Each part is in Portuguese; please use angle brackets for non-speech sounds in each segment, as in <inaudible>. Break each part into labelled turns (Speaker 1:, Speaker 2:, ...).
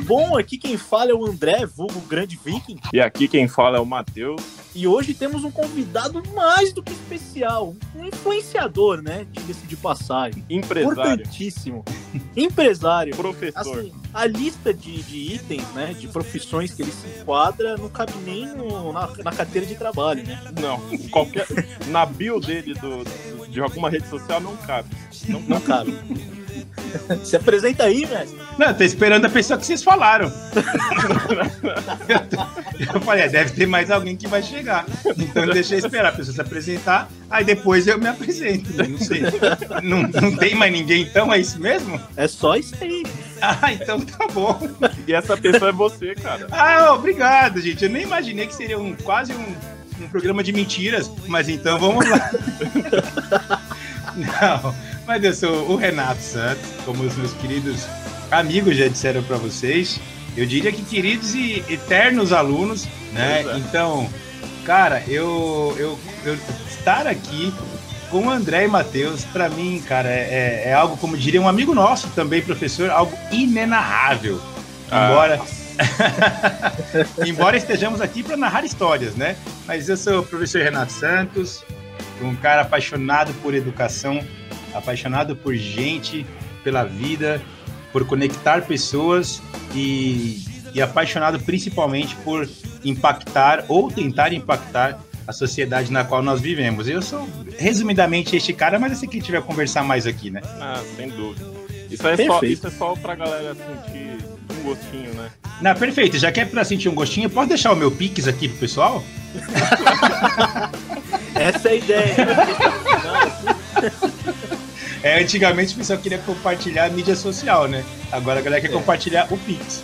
Speaker 1: Bom, aqui quem fala é o André, vulgo Grande Viking.
Speaker 2: E aqui quem fala é o Matheus.
Speaker 1: E hoje temos um convidado mais do que especial, um influenciador, né? Diga-se de passagem.
Speaker 2: Empresário.
Speaker 1: Importantíssimo. Empresário.
Speaker 2: Professor.
Speaker 1: Assim, a lista de, de, itens, né? De profissões que ele se enquadra não cabe nem no, na, na, carteira de trabalho, né?
Speaker 2: Não. Qualquer, na bio dele do, de alguma rede social não cabe.
Speaker 1: Não, não cabe. <laughs> Se apresenta aí, mestre.
Speaker 3: Não, tô esperando a pessoa que vocês falaram. <laughs> eu falei, é, deve ter mais alguém que vai chegar. Então eu esperar a pessoa se apresentar, aí depois eu me apresento. Não sei. Não, não tem mais ninguém, então é isso mesmo?
Speaker 1: É só isso <laughs> aí.
Speaker 3: Ah, então tá bom.
Speaker 2: E essa pessoa é você, cara.
Speaker 3: Ah, obrigado, gente. Eu nem imaginei que seria um quase um, um programa de mentiras, mas então vamos lá. Não, mas eu sou o Renato Santos, como os meus queridos amigos já disseram para vocês. Eu diria que queridos e eternos alunos, né? É. Então, cara, eu, eu, eu estar aqui com o André e Matheus, para mim, cara, é, é, algo, como diria um amigo nosso também, professor, algo inenarrável. Ah. Embora. <laughs> Embora estejamos aqui para narrar histórias, né? Mas eu sou o professor Renato Santos, um cara apaixonado por educação, apaixonado por gente, pela vida, por conectar pessoas e, e apaixonado principalmente por impactar ou tentar impactar a sociedade na qual nós vivemos. Eu sou resumidamente este cara, mas eu sei que tiver a conversar mais aqui, né?
Speaker 2: Ah, sem dúvida. Isso é, só, isso é só pra galera sentir um gostinho, né?
Speaker 3: Não, perfeito. Já que é pra sentir um gostinho, pode deixar o meu Pix aqui pro pessoal? <laughs>
Speaker 1: Essa é a ideia. <laughs> <laughs>
Speaker 3: É, antigamente o pessoal queria compartilhar a mídia social, né? Agora a galera quer é. compartilhar o Pix.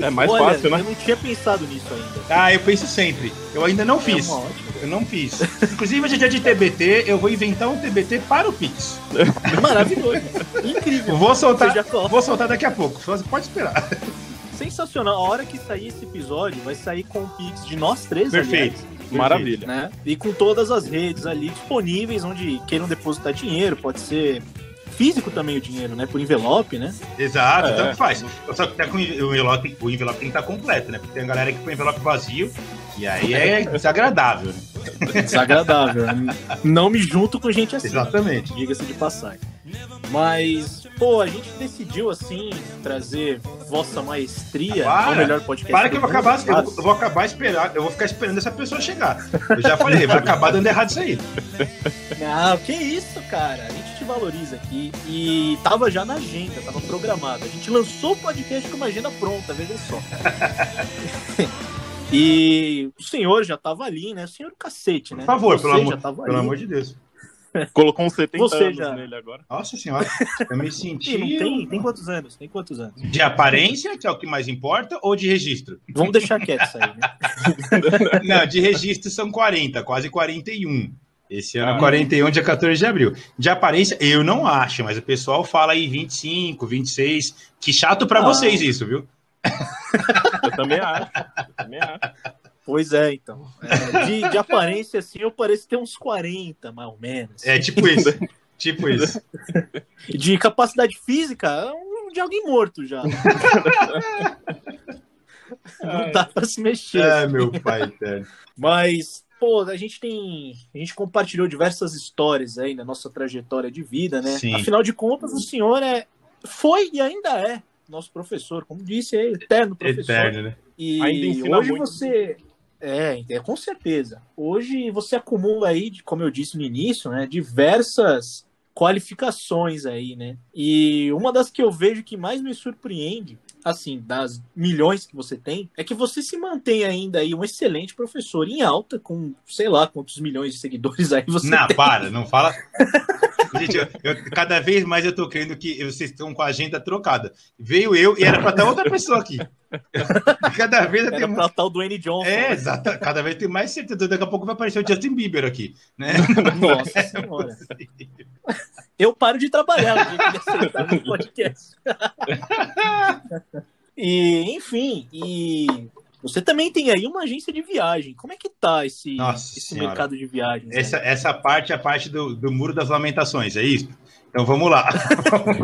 Speaker 2: É mais Olha, fácil, né?
Speaker 1: Eu não tinha pensado nisso ainda.
Speaker 3: Ah, eu penso sempre. Eu ainda não é fiz. eu não fiz. Inclusive, hoje é dia de TBT, eu vou inventar um TBT para o Pix. <laughs>
Speaker 1: Maravilhoso. Incrível.
Speaker 3: Vou soltar, vou soltar daqui a pouco. Você pode esperar.
Speaker 1: Sensacional. A hora que sair esse episódio, vai sair com o Pix de nós três,
Speaker 3: Perfeito.
Speaker 1: Aliás.
Speaker 2: Maravilha.
Speaker 1: Né? E com todas as redes ali disponíveis, onde queiram depositar dinheiro, pode ser físico também o dinheiro, né? Por envelope, né?
Speaker 3: Exato, é. tanto faz. Só que tá com o envelope, o envelope tem que estar tá completo, né? Porque tem a galera que põe envelope vazio e aí é desagradável,
Speaker 1: né? Desagradável. Não me junto com gente assim.
Speaker 3: Exatamente.
Speaker 1: Diga-se de passagem. Mas, pô, a gente decidiu assim trazer Vossa Maestria
Speaker 3: para, melhor podcast. Para que eu vou acabar, eu, vou acabar esperar, eu vou ficar esperando essa pessoa chegar. Eu já falei, vai acabar dando errado isso aí.
Speaker 1: Não, que isso, cara. A gente te valoriza aqui e tava já na agenda, tava programado. A gente lançou o podcast com uma agenda pronta, veja só. <laughs> e o senhor já tava ali, né? O senhor cacete, né?
Speaker 3: Por favor, pelo, amor, pelo amor de Deus.
Speaker 2: Colocou uns 70 Você anos já... nele agora.
Speaker 3: Nossa senhora, eu me senti.
Speaker 1: não tem, tem quantos anos? Tem quantos anos?
Speaker 3: De aparência, que é o que mais importa, ou de registro?
Speaker 1: Vamos deixar quieto isso aí,
Speaker 3: né? <laughs> não, de registro são 40, quase 41. Esse ano, ah, 41, dia 14 de abril. De aparência, eu não acho, mas o pessoal fala aí 25, 26. Que chato para ah. vocês isso, viu?
Speaker 2: Eu também acho. Eu também acho.
Speaker 1: Pois é, então. É, de, de, aparência, assim, eu pareço ter uns 40, mais ou menos.
Speaker 3: É, tipo isso. tipo isso.
Speaker 1: De capacidade física, de alguém morto já. Não dá pra se mexer.
Speaker 3: É, assim. meu pai, eterno.
Speaker 1: Mas, pô, a gente tem. A gente compartilhou diversas histórias aí na nossa trajetória de vida, né? Sim. Afinal de contas, o senhor é, foi e ainda é nosso professor, como disse, é eterno professor. Eterno, né? E hoje muito. você é, é, com certeza. Hoje você acumula aí, como eu disse no início, né, diversas qualificações aí, né? E uma das que eu vejo que mais me surpreende, assim, das milhões que você tem, é que você se mantém ainda aí um excelente professor em alta, com sei lá quantos milhões de seguidores aí você
Speaker 3: não,
Speaker 1: tem.
Speaker 3: Não, para, não fala. <laughs> Gente, eu, eu, cada vez mais eu tô crendo que vocês estão com a agenda trocada. Veio eu e era para estar outra pessoa aqui. Cada vez
Speaker 1: tenho mais. Tal do N. Johnson.
Speaker 3: É, né? exato. Cada vez tem mais certeza. Daqui a pouco vai aparecer o Justin Bieber aqui. Né? <laughs>
Speaker 1: Nossa é senhora. Eu paro de trabalhar no podcast. e, enfim, e você também tem aí uma agência de viagem. Como é que tá esse, esse mercado de viagens?
Speaker 3: Essa, essa parte é a parte do, do Muro das Lamentações, é isso? Então vamos lá.
Speaker 1: vamos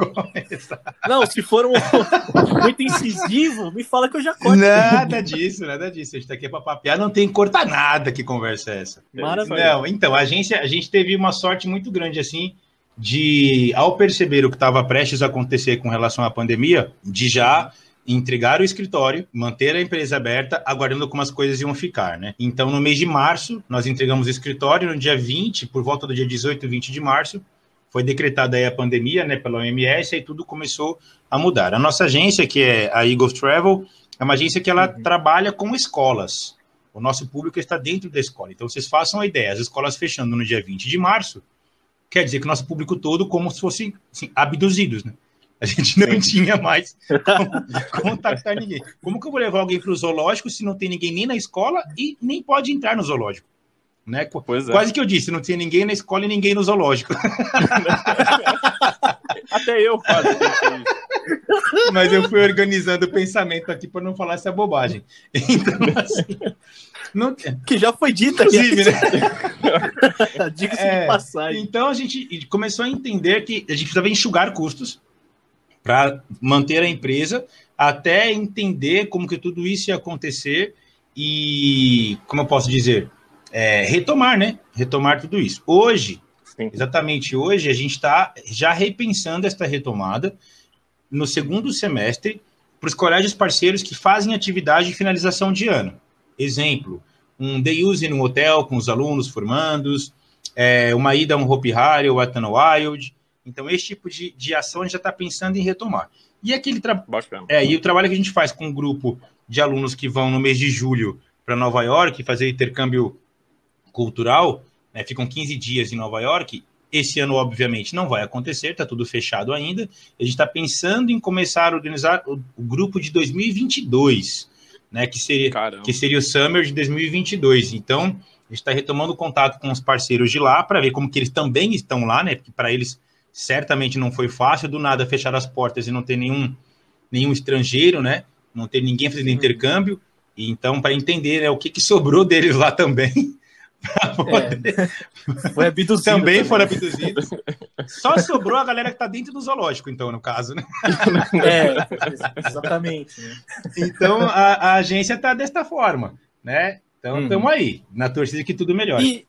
Speaker 1: <laughs> não, se for um, <laughs> muito incisivo, me fala que eu já corto.
Speaker 3: Nada disso, nada disso. A gente tá aqui para papear, não tem que cortar nada que conversa é essa. Maravilha. Não, então, a agência, a gente teve uma sorte muito grande assim de, ao perceber o que estava prestes a acontecer com relação à pandemia, de já entregar o escritório, manter a empresa aberta, aguardando como as coisas iam ficar, né? Então, no mês de março, nós entregamos o escritório, no dia 20, por volta do dia 18, 20 de março, foi decretada aí a pandemia, né, pela OMS, e tudo começou a mudar. A nossa agência, que é a Eagle Travel, é uma agência que ela uhum. trabalha com escolas. O nosso público está dentro da escola. Então, vocês façam a ideia, as escolas fechando no dia 20 de março, quer dizer que o nosso público todo como se fossem assim, abduzidos, né? A gente não Sim. tinha mais como <laughs> contactar ninguém. Como que eu vou levar alguém para o zoológico se não tem ninguém nem na escola e nem pode entrar no zoológico? Né? Pois é. Quase que eu disse, não tinha ninguém na escola e ninguém no zoológico. <laughs>
Speaker 2: Até eu quase.
Speaker 3: Mas eu fui organizando o pensamento aqui para não falar essa bobagem. <laughs> Então, assim,
Speaker 1: não... Que já foi dita. Inclusive, né? <laughs> Diga-se é, de passagem.
Speaker 3: Então a gente começou a entender que a gente precisava enxugar custos para manter a empresa até entender como que tudo isso ia acontecer e, como eu posso dizer, é, retomar, né? Retomar tudo isso. Hoje, Sim. exatamente hoje, a gente está já repensando esta retomada no segundo semestre para os colégios parceiros que fazem atividade de finalização de ano. Exemplo, um day use um hotel com os alunos formandos, é, uma ida a um Hopi Hari ou Atana Wild. Então, esse tipo de, de ação a gente já está pensando em retomar. E aquele tra... é, e o trabalho que a gente faz com um grupo de alunos que vão no mês de julho para Nova York fazer intercâmbio cultural, né, ficam 15 dias em Nova York. Esse ano, obviamente, não vai acontecer, está tudo fechado ainda. A gente está pensando em começar a organizar o, o grupo de 2022, né, que, seria, que seria o Summer de 2022. Então, a gente está retomando contato com os parceiros de lá para ver como que eles também estão lá, né? Porque para eles certamente não foi fácil do nada fechar as portas e não ter nenhum, nenhum estrangeiro, né? Não ter ninguém fazendo intercâmbio. E então, para entender né, o que, que sobrou deles lá também,
Speaker 1: É. Foi abduzido.
Speaker 3: Também, também foram abduzidos. Só sobrou a galera que está dentro do zoológico, então, no caso, né?
Speaker 1: É, exatamente. Né?
Speaker 3: Então, a, a agência está desta forma, né? Então, estamos uhum. aí, na torcida que tudo melhor.
Speaker 1: E,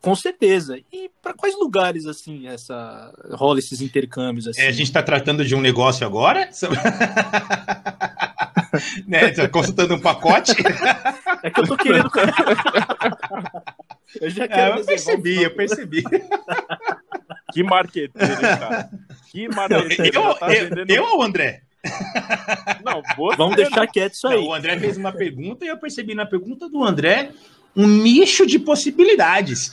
Speaker 1: com certeza. E para quais lugares, assim, essa rola esses intercâmbios? Assim?
Speaker 3: É, a gente está tratando de um negócio agora? <laughs> né? Tá consultando um pacote?
Speaker 1: É que eu tô querendo. <laughs>
Speaker 3: eu já quero. É, eu percebi, eu percebi. <laughs>
Speaker 2: Que marqueteiro, cara. Que marqueteiro.
Speaker 3: Eu, tá eu, eu ou o André?
Speaker 1: Não, Vamos deixar quieto isso aí. Não,
Speaker 3: o André fez uma pergunta e eu percebi na pergunta do André um nicho de possibilidades.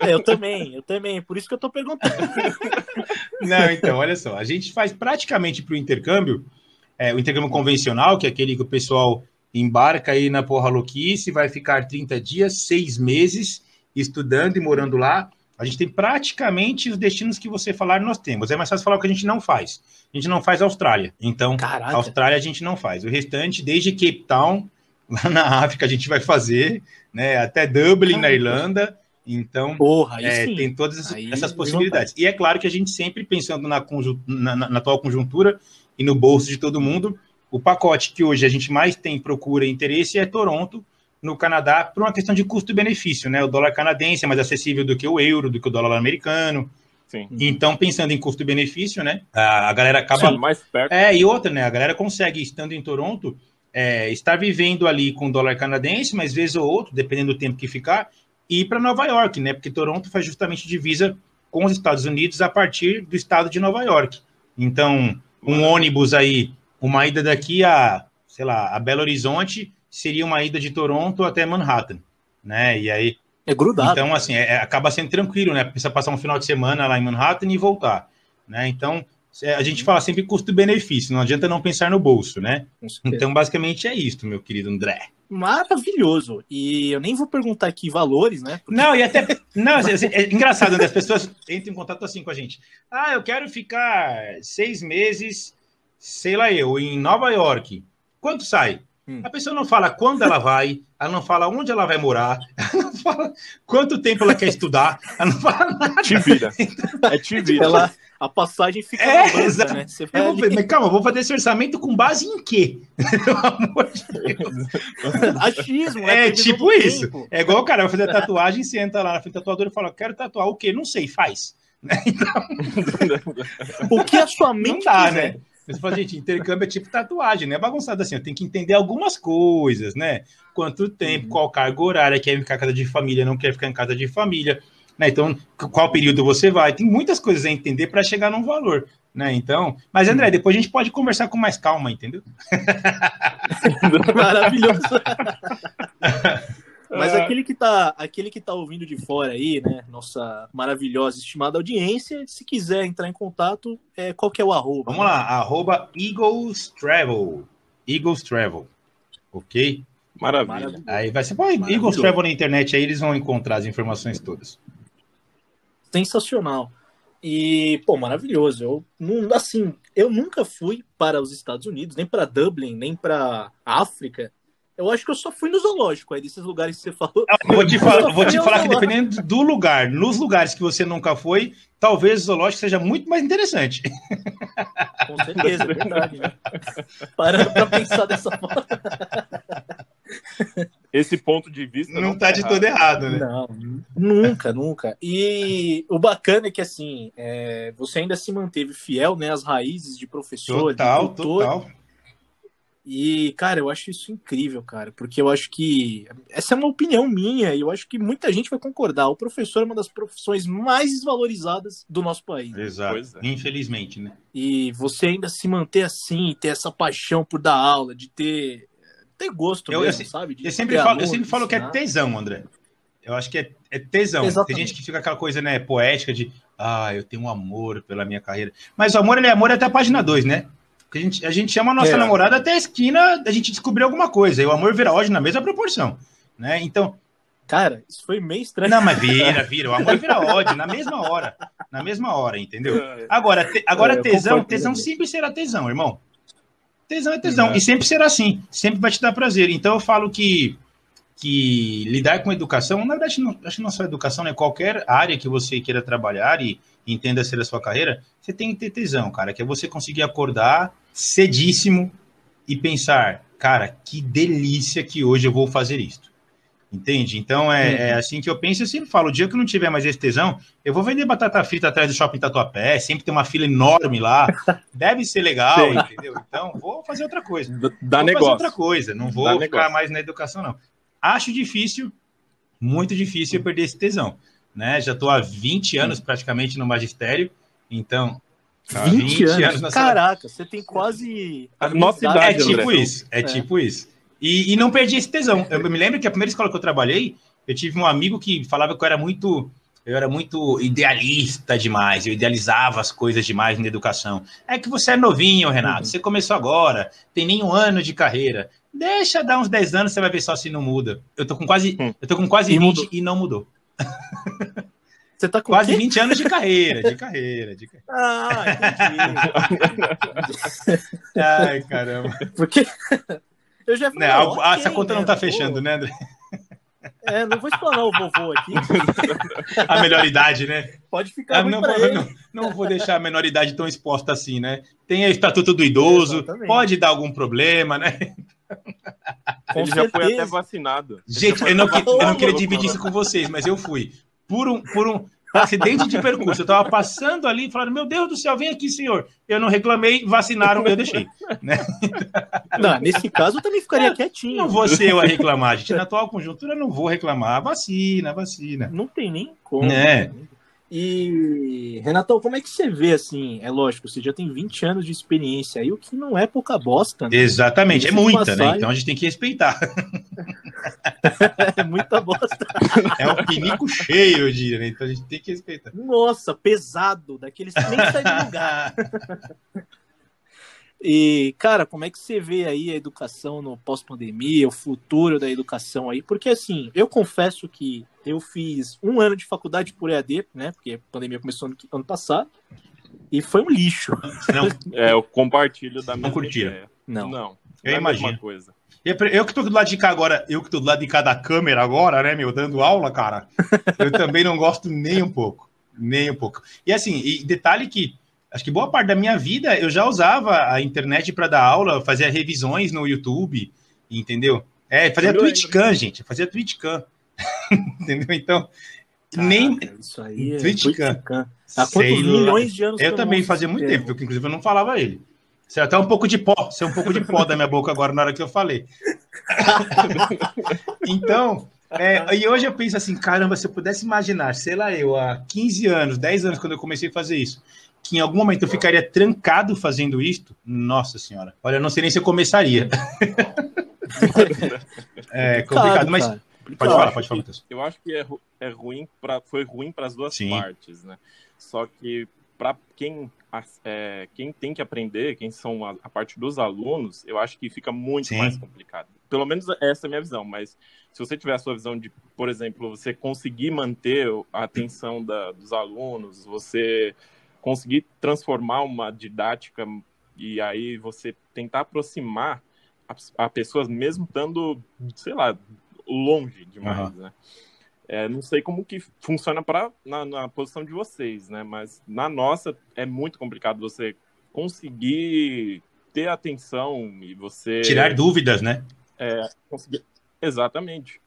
Speaker 1: É, eu também, eu também, por isso que eu tô perguntando.
Speaker 3: Não, então, olha só, a gente faz praticamente para o intercâmbio é, o intercâmbio convencional, que é aquele que o pessoal embarca aí na porra louquice, vai ficar 30 dias, seis meses estudando e morando lá. A gente tem praticamente os destinos que você falar, nós temos. É mais fácil falar o que a gente não faz. A gente não faz Austrália. Então, Caraca. Austrália a gente não faz. O restante, desde Cape Town, lá na África, a gente vai fazer, né? Até Dublin, na Irlanda. Então,
Speaker 1: Porra,
Speaker 3: é, tem todas essas, essas possibilidades. E é claro que a gente sempre pensando na, na, na, atual conjuntura, e no bolso de todo mundo. O pacote que hoje a gente mais tem procura e interesse é Toronto, no Canadá, por uma questão de custo-benefício, né? O dólar canadense é mais acessível do que o euro, do que o dólar americano. Sim. Então, pensando em custo-benefício, né? A, galera acaba. Sim,
Speaker 2: mais perto.
Speaker 3: É, e outra, né? A galera consegue, estando em Toronto, é, estar vivendo ali com o dólar canadense, mas vez ou outro, dependendo do tempo que ficar, ir para Nova York, né? Porque Toronto faz justamente divisa com os Estados Unidos a partir do estado de Nova York. Então, um ônibus aí, uma ida daqui a, sei lá, a Belo Horizonte seria uma ida de Toronto até Manhattan, né? E aí
Speaker 1: é grudado.
Speaker 3: Então, assim, é, acaba sendo tranquilo, né? Precisa passar um final de semana lá em Manhattan e voltar, né? Então, a gente fala sempre custo-benefício, não adianta não pensar no bolso, né? Então, basicamente é isso, meu querido André.
Speaker 1: Maravilhoso. E eu nem vou perguntar aqui valores, né?
Speaker 3: Porque... Não, e até. Não, é engraçado, né? As pessoas entram em contato assim com a gente. Ah, eu quero ficar seis meses, sei lá eu, em Nova York. Quanto sai? Hum. A pessoa não fala quando ela vai, ela não fala onde ela vai morar, <laughs> ela não fala quanto tempo ela quer estudar, ela não fala nada.
Speaker 2: Te vira. É te vira.
Speaker 1: Ela, a passagem fica
Speaker 3: é, banca, exato. né? Você eu vou, mas calma, vou fazer esse orçamento com base em quê? <laughs> Pelo amor de Deus.
Speaker 1: Achismo, né?
Speaker 3: É tipo isso. Tempo. É igual o cara vai fazer tatuagem, você entra lá na frente do tatuador e fala, quero tatuar o quê? Não sei, faz. <laughs>
Speaker 1: Então... o que a sua mente dá, quiser.
Speaker 3: né? Você fala, gente, intercâmbio é tipo tatuagem, né? Bagunçado assim, eu tenho que entender algumas coisas, né? Quanto tempo, uhum. qual carga horária, quer ficar em casa de família, não quer ficar em casa de família, né? Então, qual período você vai? Tem muitas coisas a entender para chegar num valor, né? Então, mas André, depois a gente pode conversar com mais calma, entendeu? <laughs>
Speaker 1: Maravilhoso. <laughs> Mas é. aquele que tá, aquele que tá ouvindo de fora aí, né? Nossa maravilhosa, estimada audiência, se quiser entrar em contato, é, qual que é o arroba?
Speaker 3: Vamos né? lá, arroba Eagles Travel. Eagles Travel. Ok?
Speaker 2: Maravilha.
Speaker 3: Aí vai ser, põe Eagles Travel na internet, aí eles vão encontrar as informações todas.
Speaker 1: Sensacional. E, pô, maravilhoso. Eu, não, assim, eu nunca fui para os Estados Unidos, nem para Dublin, nem para África. Eu acho que eu só fui no zoológico aí, desses lugares que você falou.
Speaker 3: Eu vou te, falar, vou te falar que dependendo do lugar, nos lugares que você nunca foi, talvez o zoológico seja muito mais interessante.
Speaker 1: Com certeza, é verdade. Né? Parando para pensar dessa forma.
Speaker 2: Esse ponto de vista
Speaker 3: não, não tá, tá de todo errado, né?
Speaker 1: Não, nunca, nunca. E o bacana é que assim, é, você ainda se manteve fiel, né, às raízes de professor,
Speaker 3: total, de total.
Speaker 1: E, cara, eu acho isso incrível, cara, porque eu acho que essa é uma opinião minha e eu acho que muita gente vai concordar. O professor é uma das profissões mais desvalorizadas do nosso país.
Speaker 3: Exato, é. infelizmente, né?
Speaker 1: E você ainda se manter assim, ter essa paixão por dar aula, de ter, ter gosto
Speaker 3: eu, mesmo, eu, sabe? De eu sempre falo, eu sempre falo que é tesão, André. Eu acho que é, é tesão. Exatamente. Tem gente que fica aquela coisa, né, poética de, ah, eu tenho um amor pela minha carreira. Mas o amor, ele é amor até a página 2, né? A gente, a gente chama a nossa é. namorada até a esquina a gente descobrir alguma coisa. E o amor vira ódio na mesma proporção. Né? Então.
Speaker 1: Cara, isso foi meio estranho.
Speaker 3: Não, mas vira, vira. O amor vira ódio na mesma hora. Na mesma hora, entendeu? Agora, te, agora é, tesão, tesão sempre será tesão, irmão. Tesão é tesão. Uhum. E sempre será assim. Sempre vai te dar prazer. Então eu falo que que lidar com educação, na verdade, não, acho que não só educação, né? Qualquer área que você queira trabalhar e entenda ser a sua carreira, você tem que ter tesão, cara, que é você conseguir acordar cedíssimo e pensar, cara, que delícia que hoje eu vou fazer isto. Entende? Então é, uhum. é, assim que eu penso. Eu sempre falo: o dia que eu não tiver mais esse tesão, eu vou vender batata frita atrás do shopping Tatuapé. Sempre tem uma fila enorme lá. <laughs> Deve ser legal, Sim. entendeu? Então vou fazer outra coisa.
Speaker 2: Dá
Speaker 3: vou
Speaker 2: negócio.
Speaker 3: fazer outra coisa. Não vou Dá ficar negócio. mais na educação, não. Acho difícil, muito difícil eu perder esse tesão. Né? Já estou há 20 anos praticamente no magistério. Então,
Speaker 1: 20, 20 anos, anos Caraca, você tem quase.
Speaker 2: A nossa idade,
Speaker 3: é tipo isso. É, é, tipo isso. E, e não perdi esse tesão. Eu me lembro que a primeira escola que eu trabalhei, eu tive um amigo que falava que eu era muito. Eu era muito idealista demais, eu idealizava as coisas demais na educação. É que você é novinho, Renato, uhum. você começou agora, tem nem um ano de carreira. Deixa dar uns 10 anos, você vai ver só se não muda. Eu tô com quase, hum. eu tô com quase e 20 mudou. e não mudou. <laughs>
Speaker 1: Você tá com
Speaker 3: quase quê? 20 anos de carreira, de carreira, de carreira.
Speaker 1: Ah,
Speaker 3: entendi. <laughs> Ai, caramba.
Speaker 1: Porque eu já
Speaker 3: falei, né, okay, ah, essa conta né, não tá fechando, né, André?
Speaker 1: É, não vou explanar o vovô aqui. <laughs>
Speaker 3: A melhor idade, né?
Speaker 1: Pode ficar ah,
Speaker 3: não, vou, <laughs> não, não, vou deixar a menor idade tão exposta assim, né? Tem a estatuto do idoso, pode dar algum problema, né?
Speaker 2: Com Ele certeza. já foi até vacinado.
Speaker 3: Gente, eu não, eu não queria dividir isso com vocês, mas eu fui por um, por um acidente de percurso. Eu estava passando ali e falaram: Meu Deus do céu, vem aqui, senhor. Eu não reclamei, vacinaram, eu deixei. Né? <laughs>
Speaker 1: Não, nesse caso eu também ficaria é, quietinho.
Speaker 3: Não vou ser eu a reclamar, gente. Na atual conjuntura, eu não vou reclamar. Vacina, vacina.
Speaker 1: Não tem nem como. É. E, Renatão, como é que você vê, assim, é lógico, você já tem 20 anos de experiência aí, o que não é pouca bosta,
Speaker 3: né? Exatamente, é muita, passagem... né? Então a gente tem que respeitar. <laughs>
Speaker 1: é muita bosta.
Speaker 3: É um pinico cheio, eu diria, né? Então a gente tem que respeitar.
Speaker 1: Nossa, pesado, daqueles que nem sai de lugar. <laughs> E, cara, como é que você vê aí a educação no pós-pandemia, o futuro da educação aí? Porque, assim, eu confesso que eu fiz um ano de faculdade por EAD, né? Porque a pandemia começou no ano passado. E foi um lixo.
Speaker 2: Não, <laughs> é, eu compartilho da minha
Speaker 3: Não curtia.
Speaker 1: Não. Não.
Speaker 3: Eu é imagino. coisa. Eu que tô do lado de cá agora, eu que tô do lado de cá da câmera agora, né, meu, dando aula, cara, eu também não gosto nem um pouco. Nem um pouco. E assim, e detalhe que acho que boa parte da minha vida eu já usava a internet para dar aula, fazia revisões no YouTube, entendeu? É, fazia TwitchCam, gente, fazia TwitchCam. <laughs> entendeu? Então, Caraca, nem
Speaker 1: isso aí é. Há quantos milhões de anos
Speaker 3: Eu também fazia muito tempo, porque inclusive eu não falava ele. Você até um pouco de pó, saiu um pouco de pó da minha boca agora na hora que eu falei. <laughs> então, é, e hoje eu penso assim, caramba, se eu pudesse imaginar, sei lá, eu há 15 anos, 10 anos, quando eu comecei a fazer isso, que em algum momento eu ficaria trancado fazendo isto, nossa senhora, olha, eu não sei nem se eu começaria. <laughs> é complicado, claro, mas. Pode falar, pode falar, Matheus.
Speaker 2: Eu acho que é, é ruim pra, foi ruim para as duas Sim. partes, né? Só que para quem, é, quem tem que aprender, quem são a, a, parte dos alunos, eu acho que fica muito Sim. mais complicado. Pelo menos essa é a minha visão, mas se você tiver a sua visão de, por exemplo, você conseguir manter a atenção da, dos alunos, você conseguir transformar uma didática e aí você tentar aproximar a, a pessoas mesmo estando, sei lá, longe demais, uhum. né? É, não sei como que funciona para na, na, posição de vocês, né? Mas na nossa é muito complicado você conseguir ter atenção e você
Speaker 3: tirar dúvidas, né?
Speaker 2: É, conseguir... exatamente.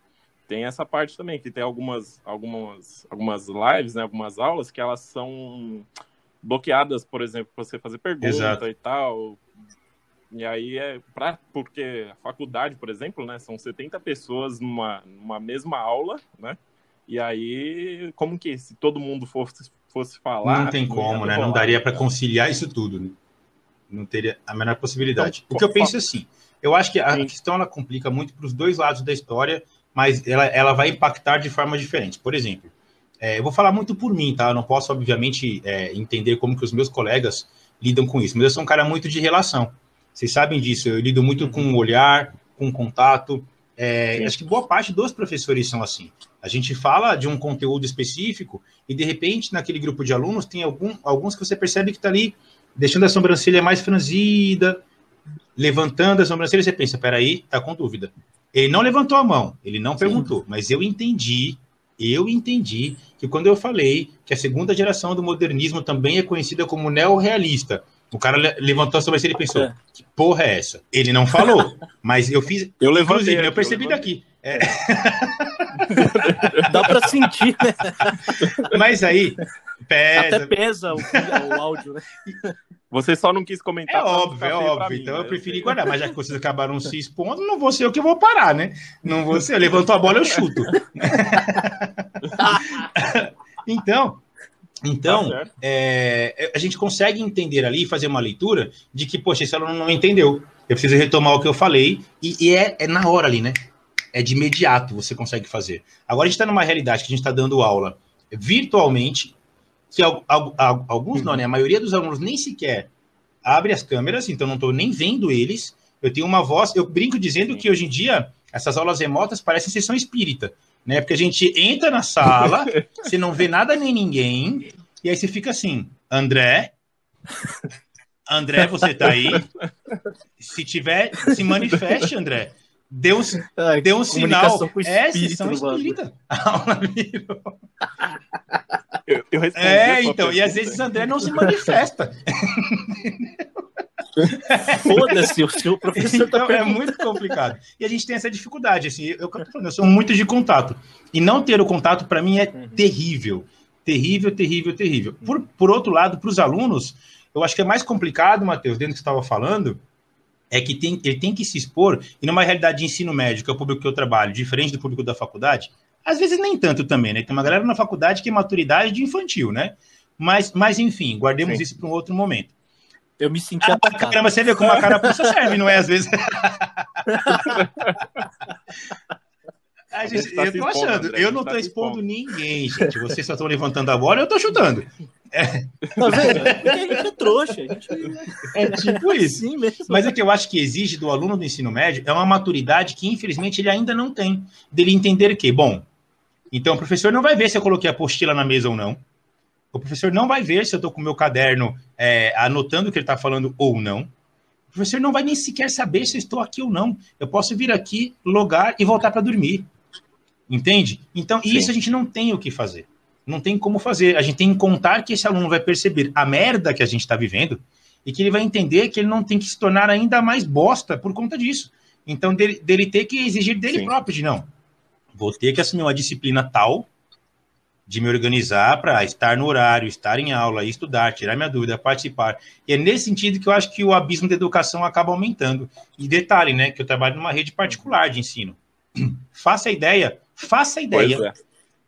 Speaker 2: Tem essa parte também que tem algumas algumas algumas lives, né? Algumas aulas que elas são bloqueadas, por exemplo, para você fazer pergunta Exato. e tal. E aí é para porque a faculdade, por exemplo, né, são 70 pessoas numa, numa mesma aula, né? E aí, como que se todo mundo fosse, fosse falar.
Speaker 3: Não tem como, né? Não daria para conciliar isso tudo. Né? Não teria a menor possibilidade. Então, o que eu penso é assim: eu acho que a sim. questão ela complica muito para os dois lados da história, mas ela, ela vai impactar de forma diferente. Por exemplo, é, eu vou falar muito por mim, tá? Eu não posso, obviamente, é, entender como que os meus colegas lidam com isso, mas eu sou um cara muito de relação. Vocês sabem disso, eu lido muito com o olhar, com o contato. É, acho que boa parte dos professores são assim. A gente fala de um conteúdo específico e, de repente, naquele grupo de alunos, tem algum, alguns que você percebe que está ali deixando a sobrancelha mais franzida, levantando a sobrancelha, você pensa, peraí, tá com dúvida. Ele não levantou a mão, ele não Sim. perguntou, mas eu entendi, eu entendi que quando eu falei que a segunda geração do modernismo também é conhecida como neorrealista, o cara levantou a sobrancelha e pensou: é. que porra é essa? Ele não falou, <laughs> mas eu fiz.
Speaker 2: Eu levantei.
Speaker 3: eu percebi eu daqui. É. <laughs> <laughs>
Speaker 1: Dá para sentir, né?
Speaker 3: Mas aí.
Speaker 1: Pesa. Até pesa o, o áudio, né?
Speaker 2: Você só não quis comentar.
Speaker 3: É óbvio, é óbvio. Mim, então né? eu preferi guardar, mas já que vocês acabaram se expondo, não vou ser eu que vou parar, né? Não vou ser. Levantou a bola, eu chuto. então, então, tá é, é, a gente consegue entender ali, fazer uma leitura de que, poxa, esse aluno não entendeu. Eu preciso retomar o que eu falei, e, e é, é, na hora ali, né? É de imediato você consegue fazer. Agora a gente está numa realidade que a gente está dando aula virtualmente, que alguns não, né? A maioria dos alunos nem sequer abre as câmeras, então não estou nem vendo eles. Eu tenho uma voz, eu brinco dizendo que hoje em dia essas aulas remotas parecem sessão espírita né? Porque a gente entra na sala, você não vê nada nem ninguém, e aí você fica assim, André, André, você tá aí? Se tiver, se manifeste, André. Deu, Ai, deu um sinal. É, sessão espírita. <laughs> eu, eu é, então, e às vezes André não se manifesta. <laughs> <laughs>
Speaker 1: Foda-se, o seu professor
Speaker 3: tá então, É muito complicado. E a gente tem essa dificuldade, assim, eu, eu sou muito de contato. E não ter o contato, para mim, é uhum. terrível. Terrível, terrível, terrível. Por, por outro lado, para os alunos, eu acho que é mais complicado, Matheus, dentro do que você estava falando, é que tem, ele tem que se expor, e numa realidade de ensino médio, que é o público que eu trabalho, diferente do público da faculdade, às vezes nem tanto também, né? Tem uma galera na faculdade que é maturidade de infantil, né? Mas, mas enfim, guardemos Sim. isso para um outro momento.
Speaker 1: Eu me senti ah, atacado.
Speaker 3: Caramba, você vê como a cara puxa serve, não é? Às vezes. A gente, tá eu tô achando, André, eu não tá tô expondo, ninguém, gente. Vocês só estão levantando a bola, eu tô chutando.
Speaker 1: É. Tá vendo? Porque a gente é trouxa. Gente...
Speaker 3: É tipo isso. Sim mesmo. Mas é que eu acho que exige do aluno do ensino médio é uma maturidade que, infelizmente, ele ainda não tem. Dele entender que, bom, então o professor não vai ver se eu coloquei a apostila na mesa ou não. O professor não vai ver se eu estou com o meu caderno é, anotando o que ele está falando ou não. O professor não vai nem sequer saber se eu estou aqui ou não. Eu posso vir aqui, logar e voltar para dormir. Entende? Então, Sim. isso a gente não tem o que fazer. Não tem como fazer. A gente tem que contar que esse aluno vai perceber a merda que a gente está vivendo e que ele vai entender que ele não tem que se tornar ainda mais bosta por conta disso. Então, dele, dele ter que exigir dele Sim. próprio, de não. Vou ter que assumir uma disciplina tal de me organizar para estar no horário, estar em aula, estudar, tirar minha dúvida, participar. E é nesse sentido que eu acho que o abismo da educação acaba aumentando. E detalhe, né, que eu trabalho numa rede particular de ensino. <clears throat> Faça a ideia, faça a ideia. É.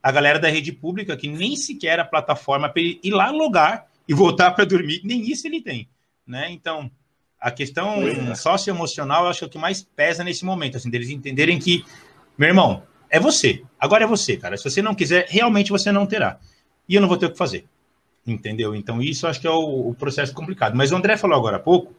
Speaker 3: A galera da rede pública que nem sequer a plataforma para ir lá logar e voltar para dormir, nem isso ele tem, né? Então, a questão é. socioemocional, eu acho que é o que mais pesa nesse momento, assim, deles entenderem que, meu irmão, é você. Agora é você, cara. Se você não quiser, realmente você não terá. E eu não vou ter o que fazer. Entendeu? Então, isso acho que é o, o processo complicado. Mas o André falou agora há pouco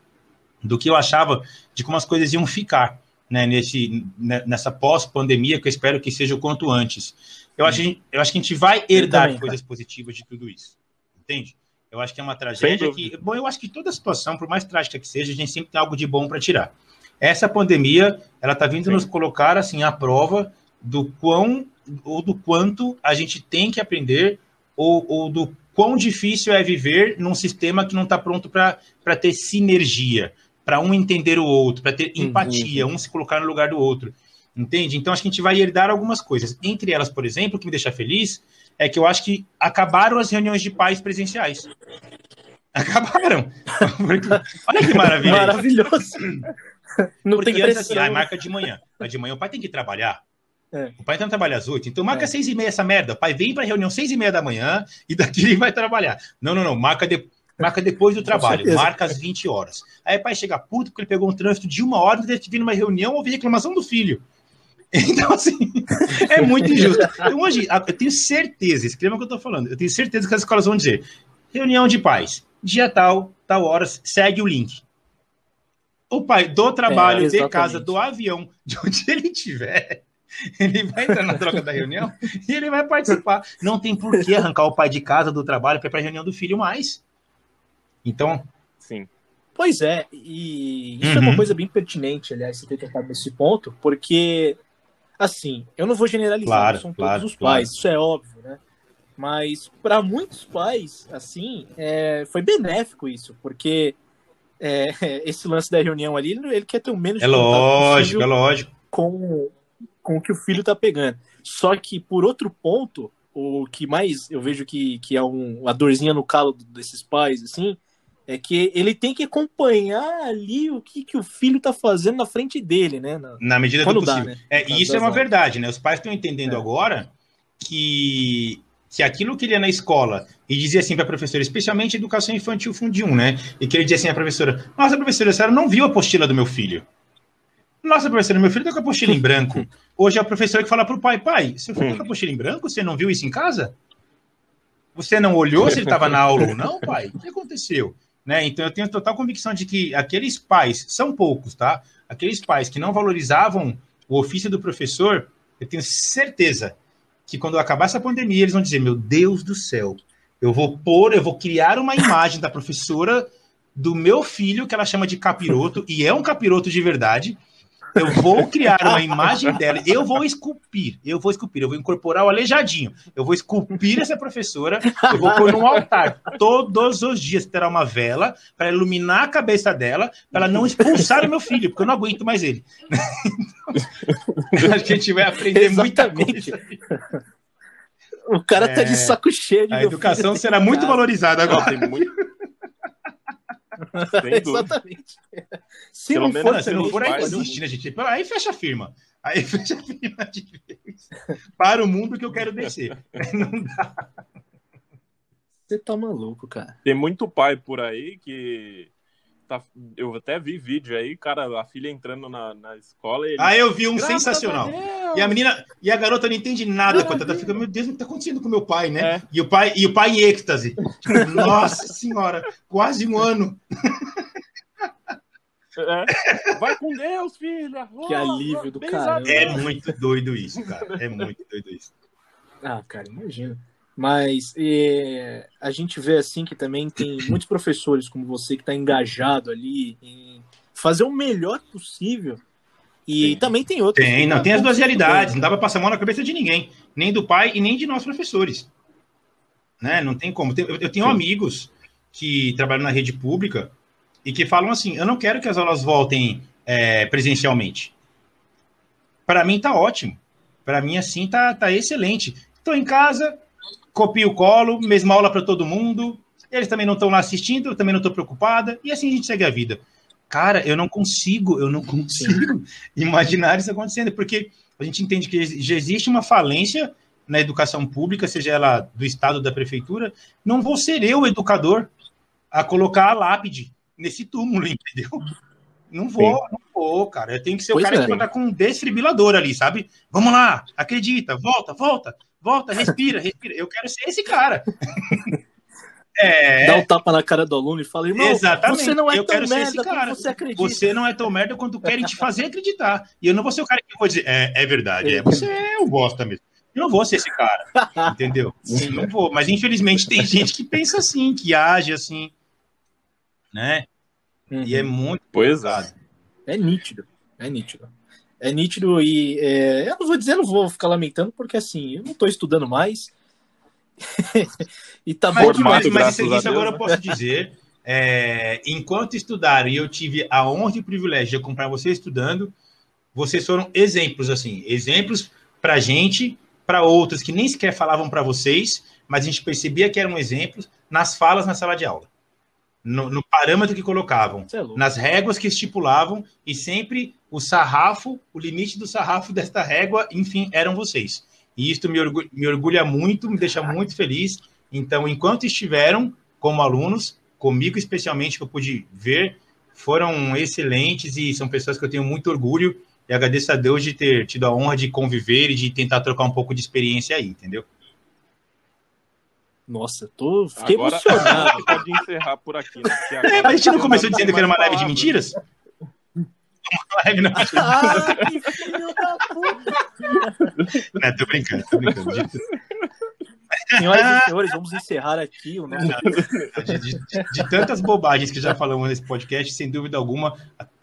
Speaker 3: do que eu achava de como as coisas iam ficar né, nesse, né, nessa pós-pandemia, que eu espero que seja o quanto antes. Eu acho, gente, eu acho que a gente vai herdar também, coisas positivas de tudo isso. Entende? Eu acho que é uma tragédia que. Bom, eu acho que toda situação, por mais trágica que seja, a gente sempre tem algo de bom para tirar. Essa pandemia, ela está vindo Sim. nos colocar assim à prova do quão ou do quanto a gente tem que aprender ou, ou do quão difícil é viver num sistema que não está pronto para ter sinergia, para um entender o outro, para ter uhum. empatia, uhum. um se colocar no lugar do outro. Entende? Então acho que a gente vai herdar algumas coisas. Entre elas, por exemplo, o que me deixa feliz é que eu acho que acabaram as reuniões de pais presenciais. <laughs> Acabaram. <laughs> Olha que maravilha.
Speaker 1: Maravilhoso.
Speaker 3: Não Porque tem antes, assim, ah, marca de manhã. Mas de manhã o pai tem que trabalhar. É. O pai tá trabalha às oito, então marca é. seis e meia essa merda. O pai vem para reunião seis e meia da manhã e daqui ele vai trabalhar. Não, não, não, marca, de, marca depois do trabalho, marca às 20 horas. Aí o pai chega puto porque ele pegou um trânsito de uma hora, ele vir numa reunião ouvir reclamação do filho. <laughs> Então, assim, é muito injusto. Então, hoje, eu tenho certeza, escreva o que eu tô falando, eu tenho certeza que as escolas vão dizer: reunião de pais, dia tal, tal horas, segue o link. O pai do trabalho, é, de casa, do avião, de onde <laughs> ele estiver, <laughs> Ele vai entrar na troca da reunião e ele vai participar. Não tem por que arrancar o pai de casa do trabalho para ir para a reunião do filho mais. Então.
Speaker 1: Sim. Pois é, e isso uhum. é uma uhum. coisa bem pertinente, aliás, você ter tocado nesse ponto, porque, assim, eu não vou generalizar, claro, são claro, todos os claro. pais, isso é óbvio, né? Mas para muitos pais, assim, é, foi benéfico isso, porque é, <laughs> esse lance da reunião ali, ele, ele quer ter o menos
Speaker 3: é lógico, é lógico.
Speaker 1: com com o que o filho tá pegando. Só que, por outro ponto, o que mais eu vejo que, que é um, uma dorzinha no calo desses pais, assim, é que ele tem que acompanhar ali o que, que o filho tá fazendo na frente dele, né?
Speaker 3: Na, na medida do possível. Dá, né? É, e isso é uma verdade, né? Os pais estão entendendo é. agora que, que aquilo que ele ia na escola e dizia assim para a professora, especialmente educação infantil Fundium, né? E que ele dizia assim à professora: Nossa, professora, a senhora não viu a apostila do meu filho. Nossa, professora, meu filho tá com a apostila em <laughs> branco. Hoje é a professora que fala pro pai, pai, seu filho tá com a apostila em branco? Você não viu isso em casa? Você não olhou se ele estava na aula ou não, pai? O que aconteceu? Né? Então eu tenho total convicção de que aqueles pais, são poucos, tá? Aqueles pais que não valorizavam o ofício do professor, eu tenho certeza que quando acabar essa pandemia, eles vão dizer: Meu Deus do céu, eu vou pôr, eu vou criar uma imagem da professora do meu filho, que ela chama de capiroto, e é um capiroto de verdade, eu vou criar uma imagem dela, eu vou esculpir, eu vou esculpir, eu vou incorporar o aleijadinho, eu vou esculpir essa professora, eu vou pôr num altar. Todos os dias terá uma vela para iluminar a cabeça dela, para ela não expulsar o meu filho, porque eu não aguento mais ele. Então, a gente vai aprender Exatamente. muita coisa.
Speaker 1: O cara é... tá de é, saco cheio.
Speaker 3: A educação será muito valorizada agora. Não, muito... <laughs>
Speaker 1: Exatamente.
Speaker 3: Se Pelo não menos for, se não for, aí existe, né, gente? Aí fecha a firma. Aí <laughs> fecha a firma de vez. Para o mundo que eu quero descer. <laughs> Não dá.
Speaker 1: Você tá maluco, cara.
Speaker 2: Tem muito pai por aí que tá, eu até vi vídeo aí, cara, a filha entrando na, na escola. Ele,
Speaker 3: ah, eu vi um sensacional. E a menina, e a garota não entende nada, coitada. Fica, meu Deus, o que tá acontecendo com meu pai, né? É. E o pai, e o pai em êxtase. Tipo, <laughs> Nossa senhora, quase um ano.
Speaker 2: É. Vai com Deus, filha.
Speaker 1: Oh, que alívio do cara.
Speaker 3: É muito doido isso, cara. É muito doido isso.
Speaker 1: Ah, cara, imagina. Mas é, a gente vê assim que também tem <coughs> muitos professores como você que está engajado ali em fazer o melhor possível. E Sim. também tem outros.
Speaker 3: Tem, não, tem as duas realidades. Não dá para passar a mão na cabeça de ninguém, nem do pai e nem de nós professores. Né? Não tem como. Eu, tenho Sim. amigos que trabalham na rede pública e que falam assim: eu não quero que as aulas voltem é, presencialmente. Para mim tá ótimo. Para mim assim tá, tá excelente. Estou em casa, copio o colo, mesma aula para todo mundo. Eles também não estão lá assistindo, eu também não estou preocupada. E assim a gente segue a vida. Cara, eu não consigo, eu não consigo <laughs> imaginar isso acontecendo, porque a gente entende que já existe uma falência na educação pública, seja ela do Estado ou da Prefeitura. Não vou ser eu, educador, a colocar a lápide nesse túmulo, <laughs> entendeu? Não vou, Sim. não vou, cara. Eu tenho que ser pois o cara é. que vai estar com um desfibrilador ali, sabe? Vamos lá, acredita, volta, volta, volta, respira, respira. Eu quero ser esse cara. <laughs>
Speaker 1: É. Dá um tapa na cara do aluno e fala, irmão,
Speaker 3: Exatamente. você não é eu tão merda quanto você acredita. Você não é tão merda quanto querem te fazer acreditar. E eu não vou ser o cara que vou dizer, é, é verdade, é, você é o bosta mesmo. Eu não vou ser esse cara, entendeu? Sim. Não vou. Mas infelizmente tem gente que pensa assim, que age assim, né? Uhum. E é muito
Speaker 2: pesado.
Speaker 1: É nítido, é nítido. É nítido e é, eu não vou dizer, não vou ficar lamentando, porque assim, eu não estou estudando mais. <laughs>
Speaker 3: e tá bom demais. Mas, mas isso, isso agora eu posso dizer. É, enquanto estudaram e eu tive a honra e o privilégio de acompanhar você estudando, vocês foram exemplos, assim, exemplos para gente, para outros que nem sequer falavam para vocês, mas a gente percebia que eram exemplos nas falas na sala de aula no, no parâmetro que colocavam, é nas réguas que estipulavam, e sempre o sarrafo, o limite do sarrafo desta régua, enfim, eram vocês. E isso me, orgulha, me orgulha muito, me deixa muito feliz. Então, enquanto estiveram como alunos, comigo especialmente, que eu pude ver, foram excelentes e são pessoas que eu tenho muito orgulho e agradeço a Deus de ter tido a honra de conviver e de tentar trocar um pouco de experiência aí, entendeu?
Speaker 1: Nossa, tô, fiquei Agora, emocionado. <laughs>
Speaker 2: pode encerrar por aqui, né?
Speaker 3: É, a gente não começou dizendo que era uma live de mentiras? Uma live não. Ah, que filho da puta! Não, tô brincando, tô brincando.
Speaker 1: Senhoras e senhores, vamos encerrar aqui o nosso.
Speaker 3: De, de, de, tantas bobagens que já falamos nesse podcast, sem dúvida alguma,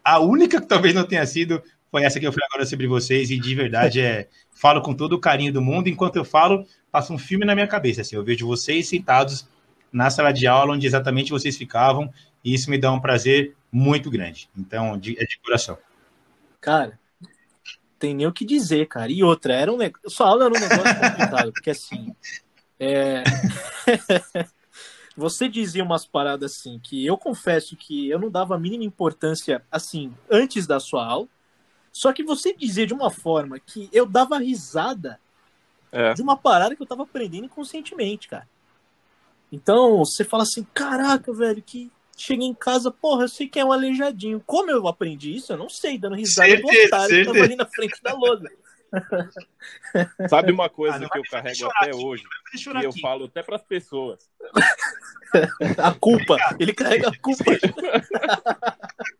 Speaker 3: a única que talvez não tenha sido foi essa que eu falei agora sobre vocês, e de verdade é. Falo com todo o carinho do mundo, enquanto eu falo, passa um filme na minha cabeça. Assim, eu vejo vocês sentados na sala de aula onde exatamente vocês ficavam, e isso me dá um prazer muito grande. Então, de, é de coração.
Speaker 1: Cara, tem nem o que dizer, cara. E outra, era um negócio. Sua aula era um negócio <laughs> complicado, porque assim. É... <laughs> Você dizia umas paradas assim que eu confesso que eu não dava a mínima importância assim antes da sua aula. Só que você dizia de uma forma que eu dava risada é. de uma parada que eu tava aprendendo inconscientemente, cara. Então, você fala assim, caraca, velho, que cheguei em casa, porra, eu sei que é um aleijadinho. Como eu aprendi isso? Eu não sei, dando risada certeza, do otário certeza. que tava ali na frente da lousa. <laughs>
Speaker 2: Sabe uma coisa ah, que eu carrego até aqui, hoje, e eu falo até para as pessoas. <laughs>
Speaker 1: a culpa, ele carrega a culpa. <laughs>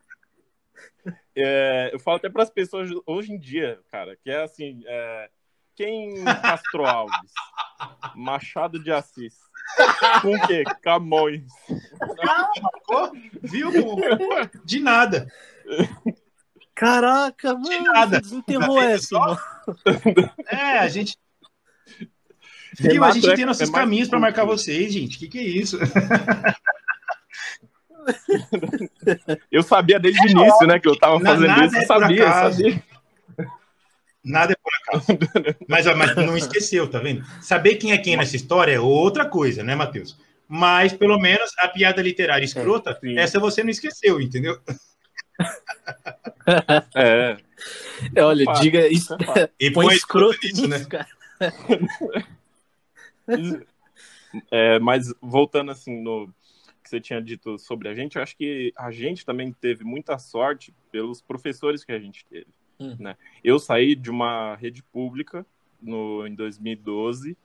Speaker 2: É, eu falo até para as pessoas hoje em dia, cara, que é assim, é, quem Castro Alves? Machado de Assis. Com o quê? Camões.
Speaker 3: Viu? De nada.
Speaker 1: Caraca, mano. De nada. Desenterrou essa, mano.
Speaker 3: É, a gente. Viu? A gente tem nossos é caminhos para marcar vocês, gente. O que, que é isso?
Speaker 2: Eu sabia desde o início, né? Que eu tava fazendo isso. Eu é sabia, eu sabia.
Speaker 3: Nada é por acaso. <laughs> Mas, mas não esqueceu, tá vendo? Saber quem é quem nessa história é outra coisa, né, Matheus? Mas, pelo menos, a piada literária escrota, é, essa você não esqueceu, entendeu? <laughs>
Speaker 1: É. é olha, Opa, diga isso. E põe escroto nisso, né? Cara. <laughs>
Speaker 2: É, mas voltando assim no que você tinha dito sobre a gente, eu acho que a gente também teve muita sorte pelos professores que a gente teve. Hum. Né? Eu saí de uma rede pública no, em 2012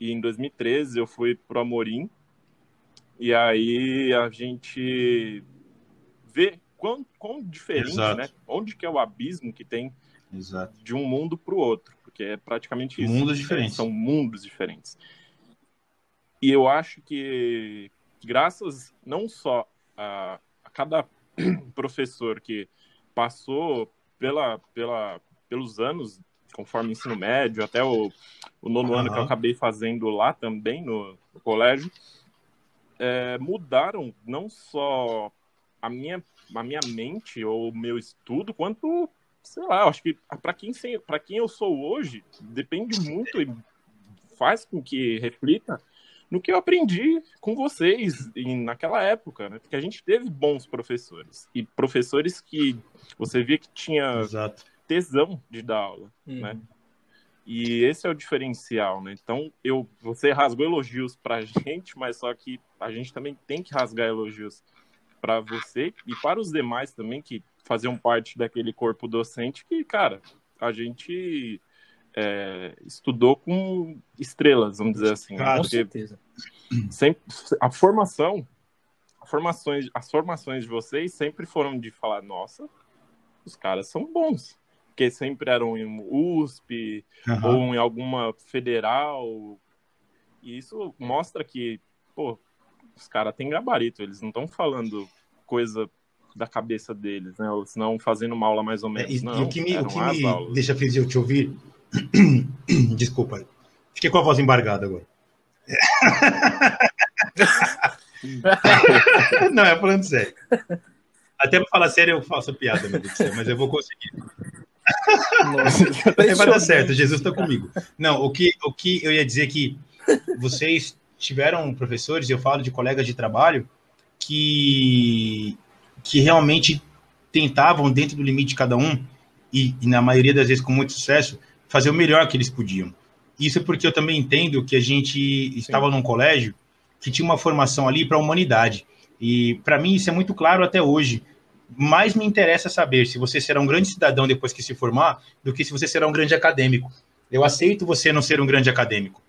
Speaker 2: e em 2013 eu fui para o Amorim e aí a gente vê quão, quão diferente, Exato. né? Onde que é o abismo que tem Exato. de um mundo para o outro, porque é praticamente isso.
Speaker 3: Mundos diferentes.
Speaker 2: São mundos diferentes. E eu acho que graças não só a, a cada <clears throat> professor que passou pela, pela, pelos anos, conforme ensino médio, até o, o nono uhum. ano que eu acabei fazendo lá também no, no colégio, é, mudaram não só a minha, a minha mente ou o meu estudo, quanto, sei lá, acho que para quem, quem eu sou hoje, depende muito e faz com que reflita no que eu aprendi com vocês em, naquela época, né? Porque a gente teve bons professores e professores que você via que tinha Exato. tesão de dar aula, uhum. né? E esse é o diferencial, né? Então, eu, você rasgou elogios pra <laughs> gente, mas só que a gente também tem que rasgar elogios para você e para os demais também que faziam parte daquele corpo docente que, cara, a gente é, estudou com estrelas, vamos dizer assim.
Speaker 1: Ah, com certeza.
Speaker 2: Sempre, a formação, a formações, as formações de vocês sempre foram de falar, nossa, os caras são bons. Porque sempre eram em USP uhum. ou em alguma federal. E isso mostra que, pô, os caras têm gabarito, eles não estão falando coisa da cabeça deles, né? Ou senão fazendo uma aula mais ou menos. É, e, não,
Speaker 3: e o que me, o que me deixa feliz eu te ouvir <coughs> Desculpa. Fiquei com a voz embargada agora. <laughs> Não, é falando sério. Até para falar sério eu faço piada, meu Deus do céu, mas eu vou conseguir. Nossa, vai dar certo, Jesus está comigo. Não, o que, o que eu ia dizer é que vocês tiveram professores, eu falo de colegas de trabalho, que, que realmente tentavam, dentro do limite de cada um, e, e na maioria das vezes com muito sucesso, fazer o melhor que eles podiam. Isso é porque eu também entendo que a gente estava Sim. num colégio que tinha uma formação ali para a humanidade. E para mim isso é muito claro até hoje. Mais me interessa saber se você será um grande cidadão depois que se formar do que se você será um grande acadêmico. Eu aceito você não ser um grande acadêmico.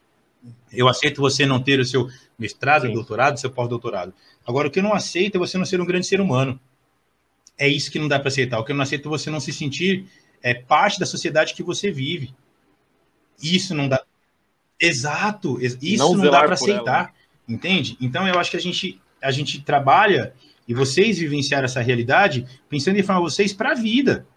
Speaker 3: Eu aceito você não ter o seu mestrado, Sim. doutorado, seu pós-doutorado. Agora, o que eu não aceito é você não ser um grande ser humano. É isso que não dá para aceitar. O que eu não aceito é você não se sentir é parte da sociedade que você vive. Isso não dá. Exato, isso não, não dá para aceitar, ela. entende? Então eu acho que a gente a gente trabalha e vocês vivenciaram essa realidade pensando em formar vocês para a vida,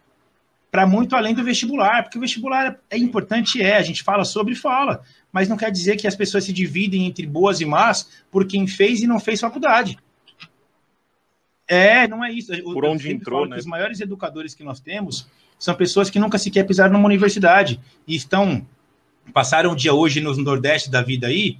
Speaker 3: para muito além do vestibular, porque o vestibular é importante, é, a gente fala sobre fala, mas não quer dizer que as pessoas se dividem entre boas e más por quem fez e não fez faculdade. É, não é isso.
Speaker 2: Por eu onde entrou, né?
Speaker 3: Os maiores educadores que nós temos são pessoas que nunca sequer pisaram numa universidade e estão passaram o dia hoje no Nordeste da vida aí,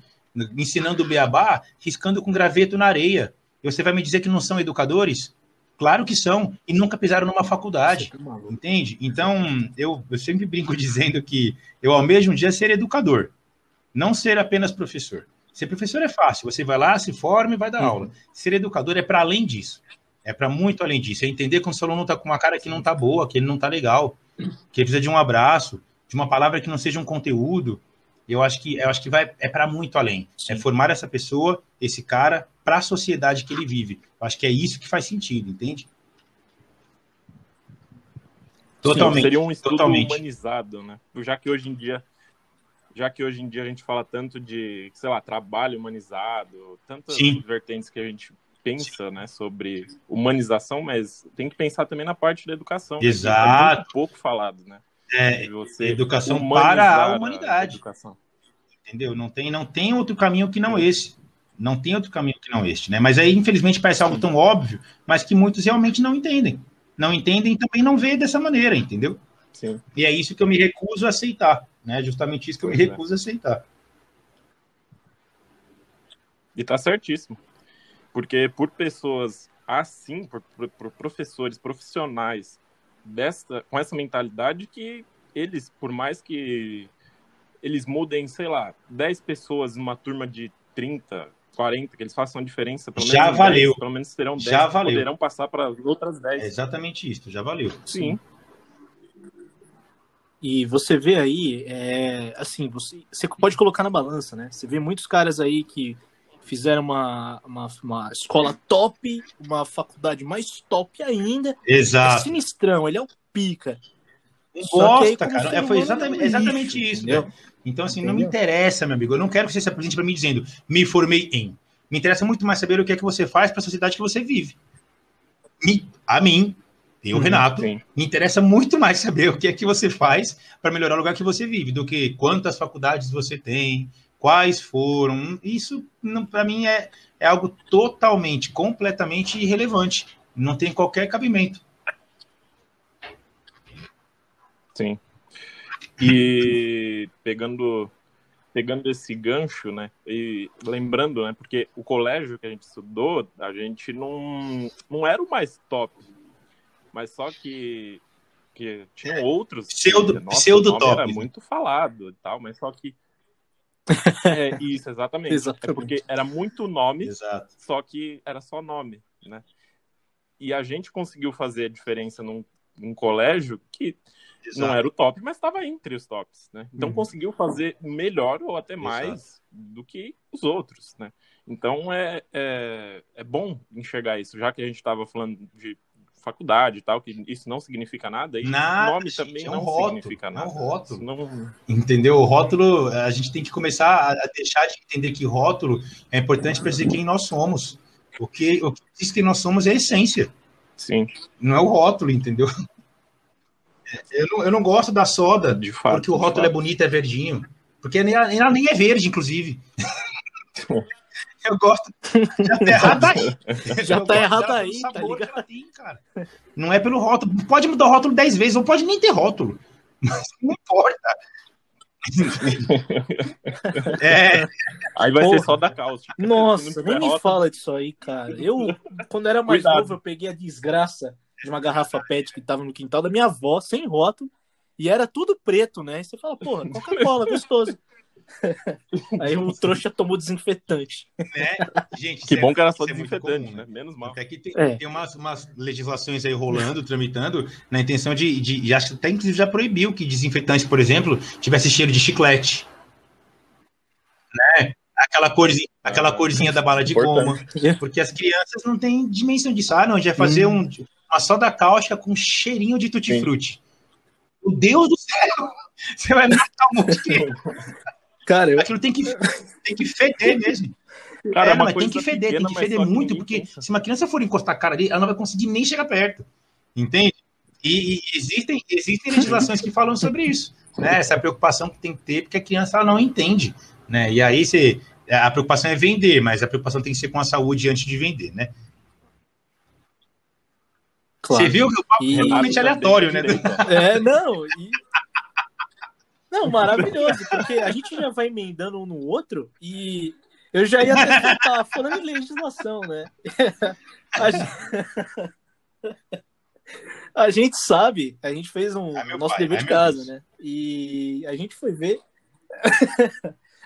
Speaker 3: ensinando o beabá, riscando com graveto na areia. E você vai me dizer que não são educadores? Claro que são, e nunca pisaram numa faculdade, entende? Então, eu, eu sempre brinco <laughs> dizendo que eu ao mesmo dia ser educador, não ser apenas professor. Ser professor é fácil, você vai lá, se forma e vai dar uhum. aula. Ser educador é para além disso. É para muito além disso. É entender que o seu aluno está com uma cara que não está boa, que ele não está legal, que ele precisa de um abraço, de uma palavra que não seja um conteúdo. Eu acho que eu acho que vai é para muito além. É Sim. É formar essa pessoa, esse cara, para a sociedade que ele vive. Eu acho que é isso que faz sentido, entende?
Speaker 2: Totalmente. Sim, seria um estudo totalmente. humanizado, né? Já que hoje em dia já que hoje em dia a gente fala tanto de, sei lá, trabalho humanizado, tantas Sim. vertentes que a gente pensa né, sobre humanização, mas tem que pensar também na parte da educação.
Speaker 3: Exato.
Speaker 2: É muito pouco falado, né?
Speaker 3: É, educação para a humanidade. A Entendeu? Não tem, não tem outro caminho que não esse. Não tem outro caminho que não este, né? Mas aí, infelizmente, parece algo tão óbvio, mas que muitos realmente não entendem. Não entendem e também não vê dessa maneira, entendeu?
Speaker 2: Sim.
Speaker 3: E é isso que eu me recuso a aceitar, né? Justamente isso que eu me é. recuso a aceitar.
Speaker 2: E tá certíssimo. Porque por pessoas assim, por, por, por professores profissionais desta, com essa mentalidade que eles, por mais que eles mudem, sei lá, 10 pessoas numa turma de 30, 40, que eles façam a diferença,
Speaker 3: pelo já menos valeu. 10,
Speaker 2: pelo menos terão 10,
Speaker 3: já valeu.
Speaker 2: poderão passar para outras 10.
Speaker 3: É exatamente isso, já valeu.
Speaker 2: Sim.
Speaker 1: E você vê aí, é, assim, você, você pode colocar na balança, né? Você vê muitos caras aí que fizeram uma, uma, uma, escola top, uma faculdade mais top ainda.
Speaker 3: Exato.
Speaker 1: É sinistrão, ele é o pica.
Speaker 3: Gosta, cara. É, foi exatamente, é exatamente isso. Né? Então, assim, entendeu? não me interessa, meu amigo. Eu não quero que você se apresente para mim dizendo, me formei em. Me interessa muito mais saber o que é que você faz para a sociedade que você vive. me, a mim, e o uhum, Renato, sim. me interessa muito mais saber o que é que você faz para melhorar o lugar que você vive, do que quantas faculdades você tem, quais foram. Isso, para mim, é, é algo totalmente, completamente irrelevante. Não tem qualquer cabimento.
Speaker 2: Sim. E pegando pegando esse gancho, né? E lembrando, né? Porque o colégio que a gente estudou, a gente não, não era o mais top. Mas só que, que tinham outros.
Speaker 3: Pseudo, que, nossa, pseudo top.
Speaker 2: Era muito falado e tal, mas só que. É, isso, exatamente. exatamente. <laughs> É porque era muito nome, Exato. só que era só nome, né? E a gente conseguiu fazer a diferença num, num colégio que Exato. não era o top, mas estava entre os tops, né? Então uhum. conseguiu fazer melhor ou até mais Exato. do que os outros, né? Então é, é, é bom enxergar isso, já que a gente estava falando de faculdade e tal, que isso não significa nada, e nada, nome gente, também é um não rótulo, significa nada. É um
Speaker 3: rótulo. Não... Entendeu? O rótulo, a gente tem que começar a deixar de entender que rótulo é importante para dizer quem nós somos. O que, o que diz que nós somos é a essência.
Speaker 2: Sim.
Speaker 3: Não é o rótulo, entendeu? Eu não, eu não gosto da soda, de fato, porque o rótulo é bonito, é verdinho. Porque ela nem é verde, inclusive. <laughs> eu gosto. Já tá errado aí. <laughs>
Speaker 1: Já tá errado aí, tá ligado?
Speaker 3: Tem, cara. Não é pelo rótulo. Pode mudar o rótulo 10 vezes, ou pode nem ter rótulo. <laughs> Mas não importa. <laughs>
Speaker 2: é. Aí vai Porra. ser só da cáustica.
Speaker 1: Nossa, nem me fala disso aí, cara. Eu, quando era mais Cuidado. novo, eu peguei a desgraça de uma garrafa PET que tava no quintal da minha avó, sem rótulo, e era tudo preto, né? E você fala, porra, Coca-Cola, gostoso. <laughs> Aí o trouxa tomou desinfetante.
Speaker 3: Né? Gente,
Speaker 2: que bom é, que era só é desinfetante, comum, né? Menos mal.
Speaker 3: Até que tem, é. tem umas, umas, legislações aí rolando, tramitando, na intenção de, de, de. Acho que até inclusive já proibiu que desinfetante, por exemplo, tivesse cheiro de chiclete. Né? Aquela corzinha, aquela corzinha da bala de goma. <laughs> Porque as crianças não têm dimensão disso. Ah, não, a gente vai fazer hum. um, uma soda cáustica com cheirinho de tutti-frutti. Meu Deus do céu! <laughs> Você vai matar um monte de Cara, eu... Aquilo tem que, tem que feder mesmo. Cara, é, mas tem que feder, pequena, tem que feder muito, porque pensa. se uma criança for encostar a cara ali, ela não vai conseguir nem chegar perto. Entende? E, e existem, existem legislações que falam sobre isso. Né? Essa preocupação que tem que ter, porque a criança ela não entende. Né? E aí você, a preocupação é vender, mas a preocupação tem que ser com a saúde antes de vender, né? Claro. Você viu que o papo e... é totalmente aleatório, né? <laughs>
Speaker 1: É, não. E... Não, <laughs> maravilhoso, porque a gente já vai emendando um no outro e eu já ia até falando em legislação, né? <laughs> A gente... <laughs> a gente sabe, a gente fez um é nosso pai, dever é de casa, Deus. né? E a gente foi ver.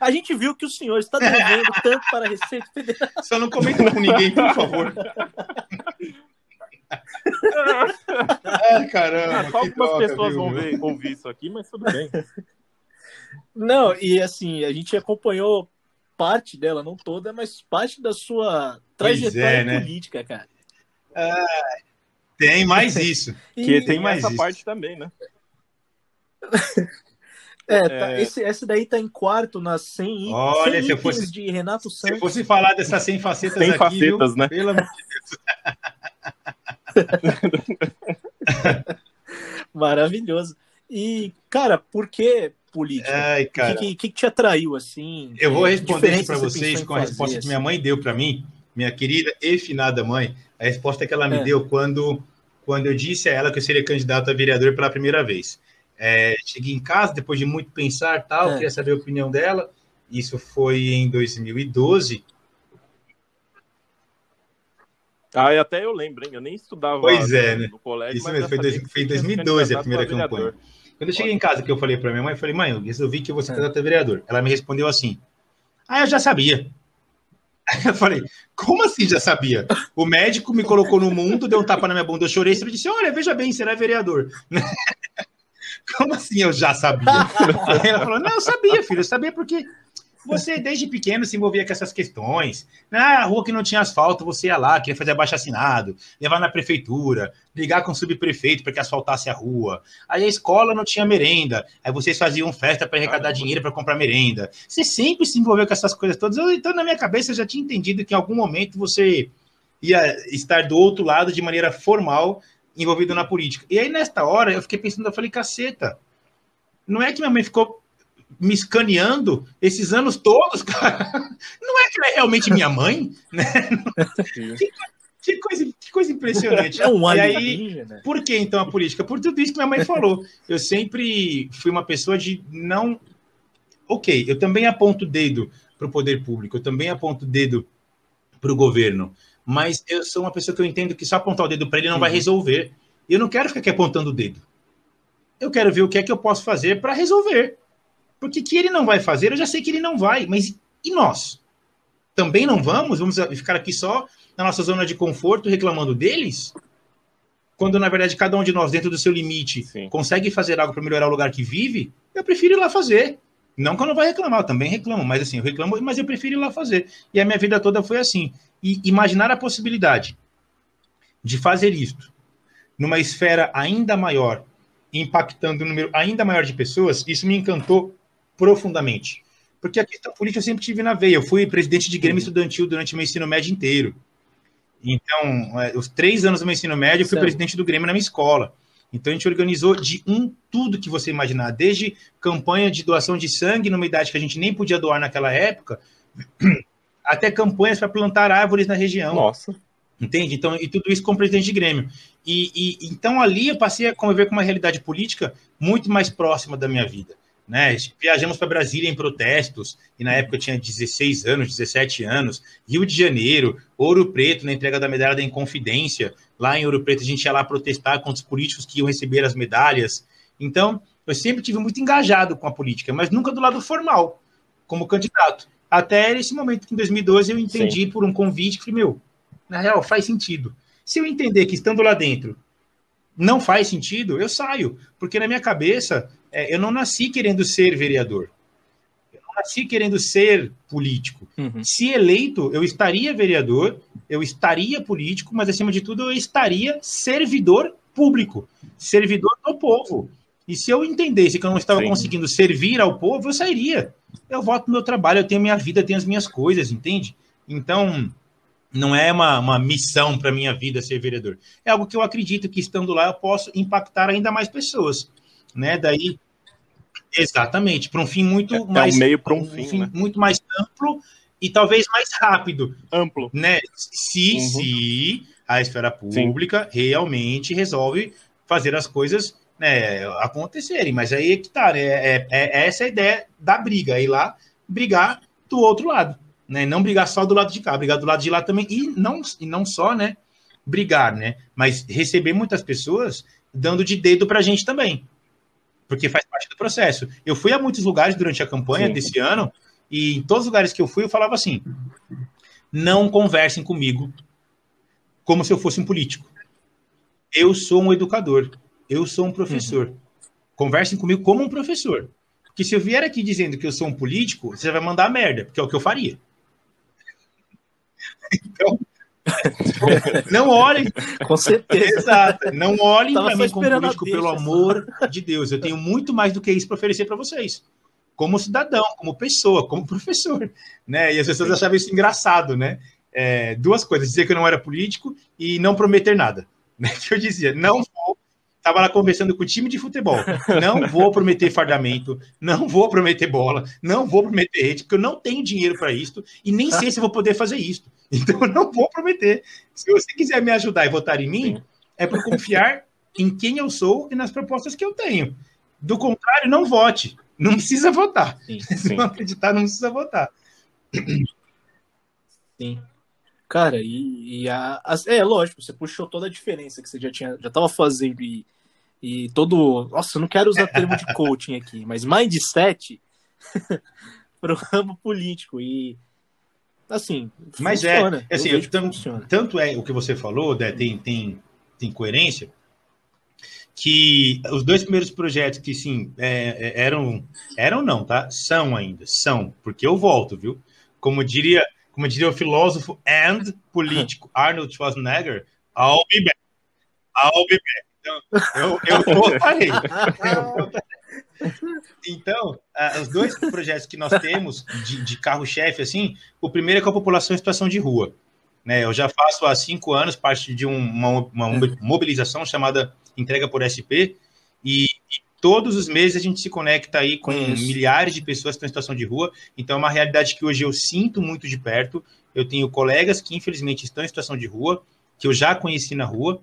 Speaker 1: a gente viu que o senhor está devendo tanto para a Receita Federal.
Speaker 3: Só não comenta com ninguém, por favor.
Speaker 2: Ah, caramba. Só algumas pessoas viu? vão ver, ouvir isso aqui, mas tudo bem. <laughs>
Speaker 1: Não, e assim, a gente acompanhou parte dela, não toda, mas parte da sua trajetória é, né? política, cara.
Speaker 3: Ah, tem mais <laughs> isso.
Speaker 2: e, que tem mais essa isso. parte também, né? <laughs>
Speaker 1: É, tá, é... Esse, essa daí tá em quarto nas 100,
Speaker 3: Olha, 100 se fosse,
Speaker 1: de Renato Santos.
Speaker 3: Se eu fosse falar dessas 100 facetas 100
Speaker 2: aqui, facetas, viu? né?
Speaker 3: Pelo amor
Speaker 1: de Deus. <laughs> Maravilhoso. E, cara, por que política?
Speaker 3: Ai, cara.
Speaker 1: O que, que, que, te atraiu, assim?
Speaker 3: Eu vou responder para vocês com a resposta assim? que minha mãe deu para mim, minha querida e finada mãe. A resposta que ela me é. deu quando, quando eu disse a ela que eu seria candidato a vereador pela primeira vez. É, cheguei em casa, depois de muito pensar tal, é. queria saber a opinião dela. Isso foi em 2012.
Speaker 2: Ah, e até eu lembro, hein? Eu nem estudava
Speaker 3: pois é, no,
Speaker 2: né? no colégio.
Speaker 3: Isso mesmo, foi, dois, foi em 2012 a primeira campanha. Quando eu cheguei em casa, que eu falei para minha mãe, eu falei, mãe, eu resolvi que você é. candidato a vereador. Ela me respondeu assim: Ah, eu já sabia. Aí <laughs> eu falei, como assim já sabia? O médico me colocou no mundo, deu um tapa na minha bunda, eu chorei, e disse, olha, veja bem, será vereador. <laughs> como assim eu já sabia? <laughs> Ela falou, não, eu sabia, filho, eu sabia porque você, desde pequeno, se envolvia com essas questões. Na rua que não tinha asfalto, você ia lá, queria fazer abaixo assinado, levar na prefeitura, ligar com o subprefeito para que asfaltasse a rua. Aí a escola não tinha merenda, aí vocês faziam festa para arrecadar dinheiro para comprar merenda. Você sempre se envolveu com essas coisas todas. então, na minha cabeça, eu já tinha entendido que em algum momento você ia estar do outro lado de maneira formal envolvido na política. E aí, nesta hora, eu fiquei pensando, eu falei, caceta, não é que minha mãe ficou me escaneando esses anos todos, <laughs> cara? Não é que ela é realmente minha mãe, né? Que, que, coisa, que coisa impressionante.
Speaker 1: É um
Speaker 3: e aí, né? por que então a política? Por tudo isso que minha mãe falou. Eu sempre fui uma pessoa de não. Ok, eu também aponto o dedo para o poder público, eu também aponto o dedo para o governo mas eu sou uma pessoa que eu entendo que só apontar o dedo para ele não uhum. vai resolver. Eu não quero ficar aqui apontando o dedo. Eu quero ver o que é que eu posso fazer para resolver. Porque que ele não vai fazer, eu já sei que ele não vai. Mas e nós? Também não vamos? Vamos ficar aqui só na nossa zona de conforto reclamando deles? Quando, na verdade, cada um de nós, dentro do seu limite, Sim. consegue fazer algo para melhorar o lugar que vive, eu prefiro ir lá fazer. Não que eu não vou reclamar, eu também reclamo, mas assim, eu reclamo, mas eu prefiro ir lá fazer. E a minha vida toda foi assim e imaginar a possibilidade de fazer isto numa esfera ainda maior, impactando um número ainda maior de pessoas, isso me encantou profundamente. Porque a questão política eu sempre tive na veia. Eu fui presidente de Grêmio uhum. Estudantil durante o meu ensino médio inteiro. Então, é, os três anos do meu ensino médio, eu fui certo. presidente do Grêmio na minha escola. Então, a gente organizou de um tudo que você imaginar, desde campanha de doação de sangue numa idade que a gente nem podia doar naquela época, até campanhas para plantar árvores na região.
Speaker 2: Nossa.
Speaker 3: Entende? Então, e tudo isso como presidente de Grêmio. E, e, então ali eu passei a conviver com uma realidade política muito mais próxima da minha vida. Né? Viajamos para Brasília em protestos, e na época eu tinha 16 anos, 17 anos, Rio de Janeiro, Ouro Preto, na entrega da medalha da Inconfidência. Lá em Ouro Preto a gente ia lá protestar contra os políticos que iam receber as medalhas. Então, eu sempre tive muito engajado com a política, mas nunca do lado formal, como candidato. Até esse momento que em 2012 eu entendi Sim. por um convite que falei, meu, na real, faz sentido. Se eu entender que estando lá dentro não faz sentido, eu saio. Porque na minha cabeça, é, eu não nasci querendo ser vereador. Eu não nasci querendo ser político. Uhum. Se eleito, eu estaria vereador, eu estaria político, mas acima de tudo, eu estaria servidor público, servidor do povo. E se eu entendesse que eu não estava Sim. conseguindo servir ao povo, eu sairia. Eu volto no meu trabalho, eu tenho minha vida, eu tenho as minhas coisas, entende? Então, não é uma, uma missão para minha vida ser vereador. É algo que eu acredito que estando lá eu posso impactar ainda mais pessoas, né? Daí, exatamente, para um fim muito é, mais
Speaker 2: é um meio para um, um, fim, fim né?
Speaker 3: muito mais amplo e talvez mais rápido,
Speaker 2: amplo,
Speaker 3: né? Se uhum. se a esfera pública Sim. realmente resolve fazer as coisas né, acontecerem, mas aí é que tá, né? É, é, é essa a ideia da briga, ir lá brigar do outro lado, né? Não brigar só do lado de cá, brigar do lado de lá também, e não, e não só, né? Brigar, né? Mas receber muitas pessoas dando de dedo pra gente também, porque faz parte do processo. Eu fui a muitos lugares durante a campanha Sim. desse ano, e em todos os lugares que eu fui, eu falava assim: não conversem comigo como se eu fosse um político. Eu sou um educador. Eu sou um professor. Uhum. Conversem comigo como um professor. Porque se eu vier aqui dizendo que eu sou um político, você vai mandar merda, porque é o que eu faria. <laughs> Então, <laughs> não olhem.
Speaker 1: Com certeza.
Speaker 3: Exato. Não olhem para mim como político, pelo amor de Deus. Eu tenho muito mais do que isso para oferecer para vocês. Como cidadão, como pessoa, como professor. Né? E as pessoas achavam isso engraçado, né? É, duas coisas: dizer que eu não era político e não prometer nada. Né? <laughs> Que eu dizia, não Estava lá conversando com o time de futebol. Não vou prometer fardamento, não vou prometer bola, não vou prometer rede, porque eu não tenho dinheiro para isso e nem sei se vou poder fazer isso. <laughs> Então eu não vou prometer. Se você quiser me ajudar e votar em mim, Sim. é por confiar em quem eu sou e nas propostas que eu tenho. Do contrário, não vote. Não precisa votar. Sim, <laughs> Se não acreditar, não precisa votar.
Speaker 1: Sim. Cara, e, e a, a, é lógico, você puxou toda a diferença que você já tinha, já tava fazendo e, e todo, nossa, eu não quero usar termo de coaching aqui, mas mindset <laughs> pro ramo político e assim,
Speaker 3: mas é, funciona, é, assim, tanto, tanto é o que você falou, né, tem, tem, tem coerência, que os dois primeiros projetos que sim é, é eram eram não tá? São ainda são porque eu volto viu? Como diria como diria o filósofo and político <laughs> Arnold Schwarzenegger, I'll be back. I'll be back. Então, eu, eu voltarei. <laughs> <laughs> Então, uh, os dois projetos que nós temos de, de carro-chefe, assim, o primeiro é com a população em situação de rua. Né? Eu já faço há cinco anos parte de uma, uma mobilização chamada Entrega por SP, e, todos os meses a gente se conecta aí com Isso. milhares de pessoas que estão em situação de rua. Então é uma realidade que hoje eu sinto muito de perto. Eu tenho colegas que infelizmente estão em situação de rua, que eu já conheci na rua,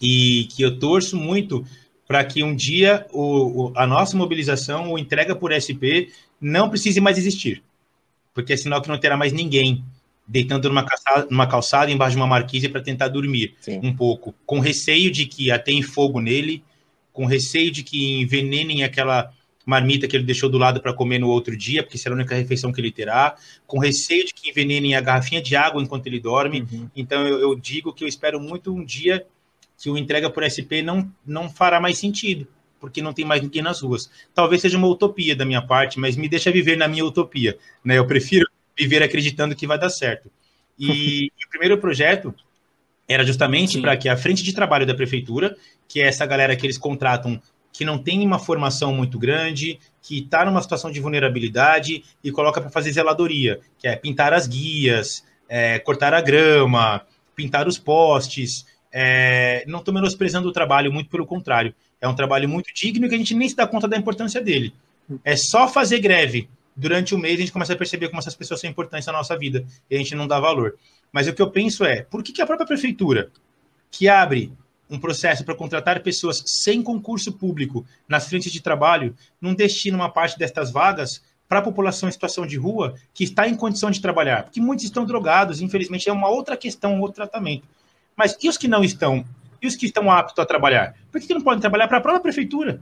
Speaker 3: e que eu torço muito para que um dia o, a nossa mobilização, o entrega por SP, não precise mais existir. Porque é sinal que não terá mais ninguém deitando numa calçada, numa calçada embaixo de uma marquise para tentar dormir Sim. um pouco, com receio de que tem fogo nele, com receio de que envenenem aquela marmita que ele deixou do lado para comer no outro dia, porque será a única refeição que ele terá, com receio de que envenenem a garrafinha de água enquanto ele dorme. Uhum. Então eu, eu, digo que eu espero muito um dia que o entrega por SP não, não fará mais sentido, porque não tem mais ninguém nas ruas. Talvez seja uma utopia da minha parte, mas me deixa viver na minha utopia. Né? Eu prefiro viver acreditando que vai dar certo. E, <laughs> o primeiro projeto era justamente para que a frente de trabalho da prefeitura, que é essa galera que eles contratam que não tem uma formação muito grande, que está numa situação de vulnerabilidade e coloca para fazer zeladoria, que é pintar as guias, é, cortar a grama, pintar os postes. É, não estou menosprezando o trabalho, muito pelo contrário. É um trabalho muito digno que a gente nem se dá conta da importância dele. É só fazer greve durante o mês a gente começa a perceber como essas pessoas são importantes na nossa vida e a gente não dá valor. Mas o que eu penso é, por que, que a própria prefeitura, que abre um processo para contratar pessoas sem concurso público nas frentes de trabalho, não destina uma parte destas vagas para a população em situação de rua que está em condição de trabalhar? Porque muitos estão drogados, infelizmente é uma outra questão, um outro tratamento. Mas e os que não estão? E os que estão aptos a trabalhar? Por que, que não podem trabalhar para a própria prefeitura?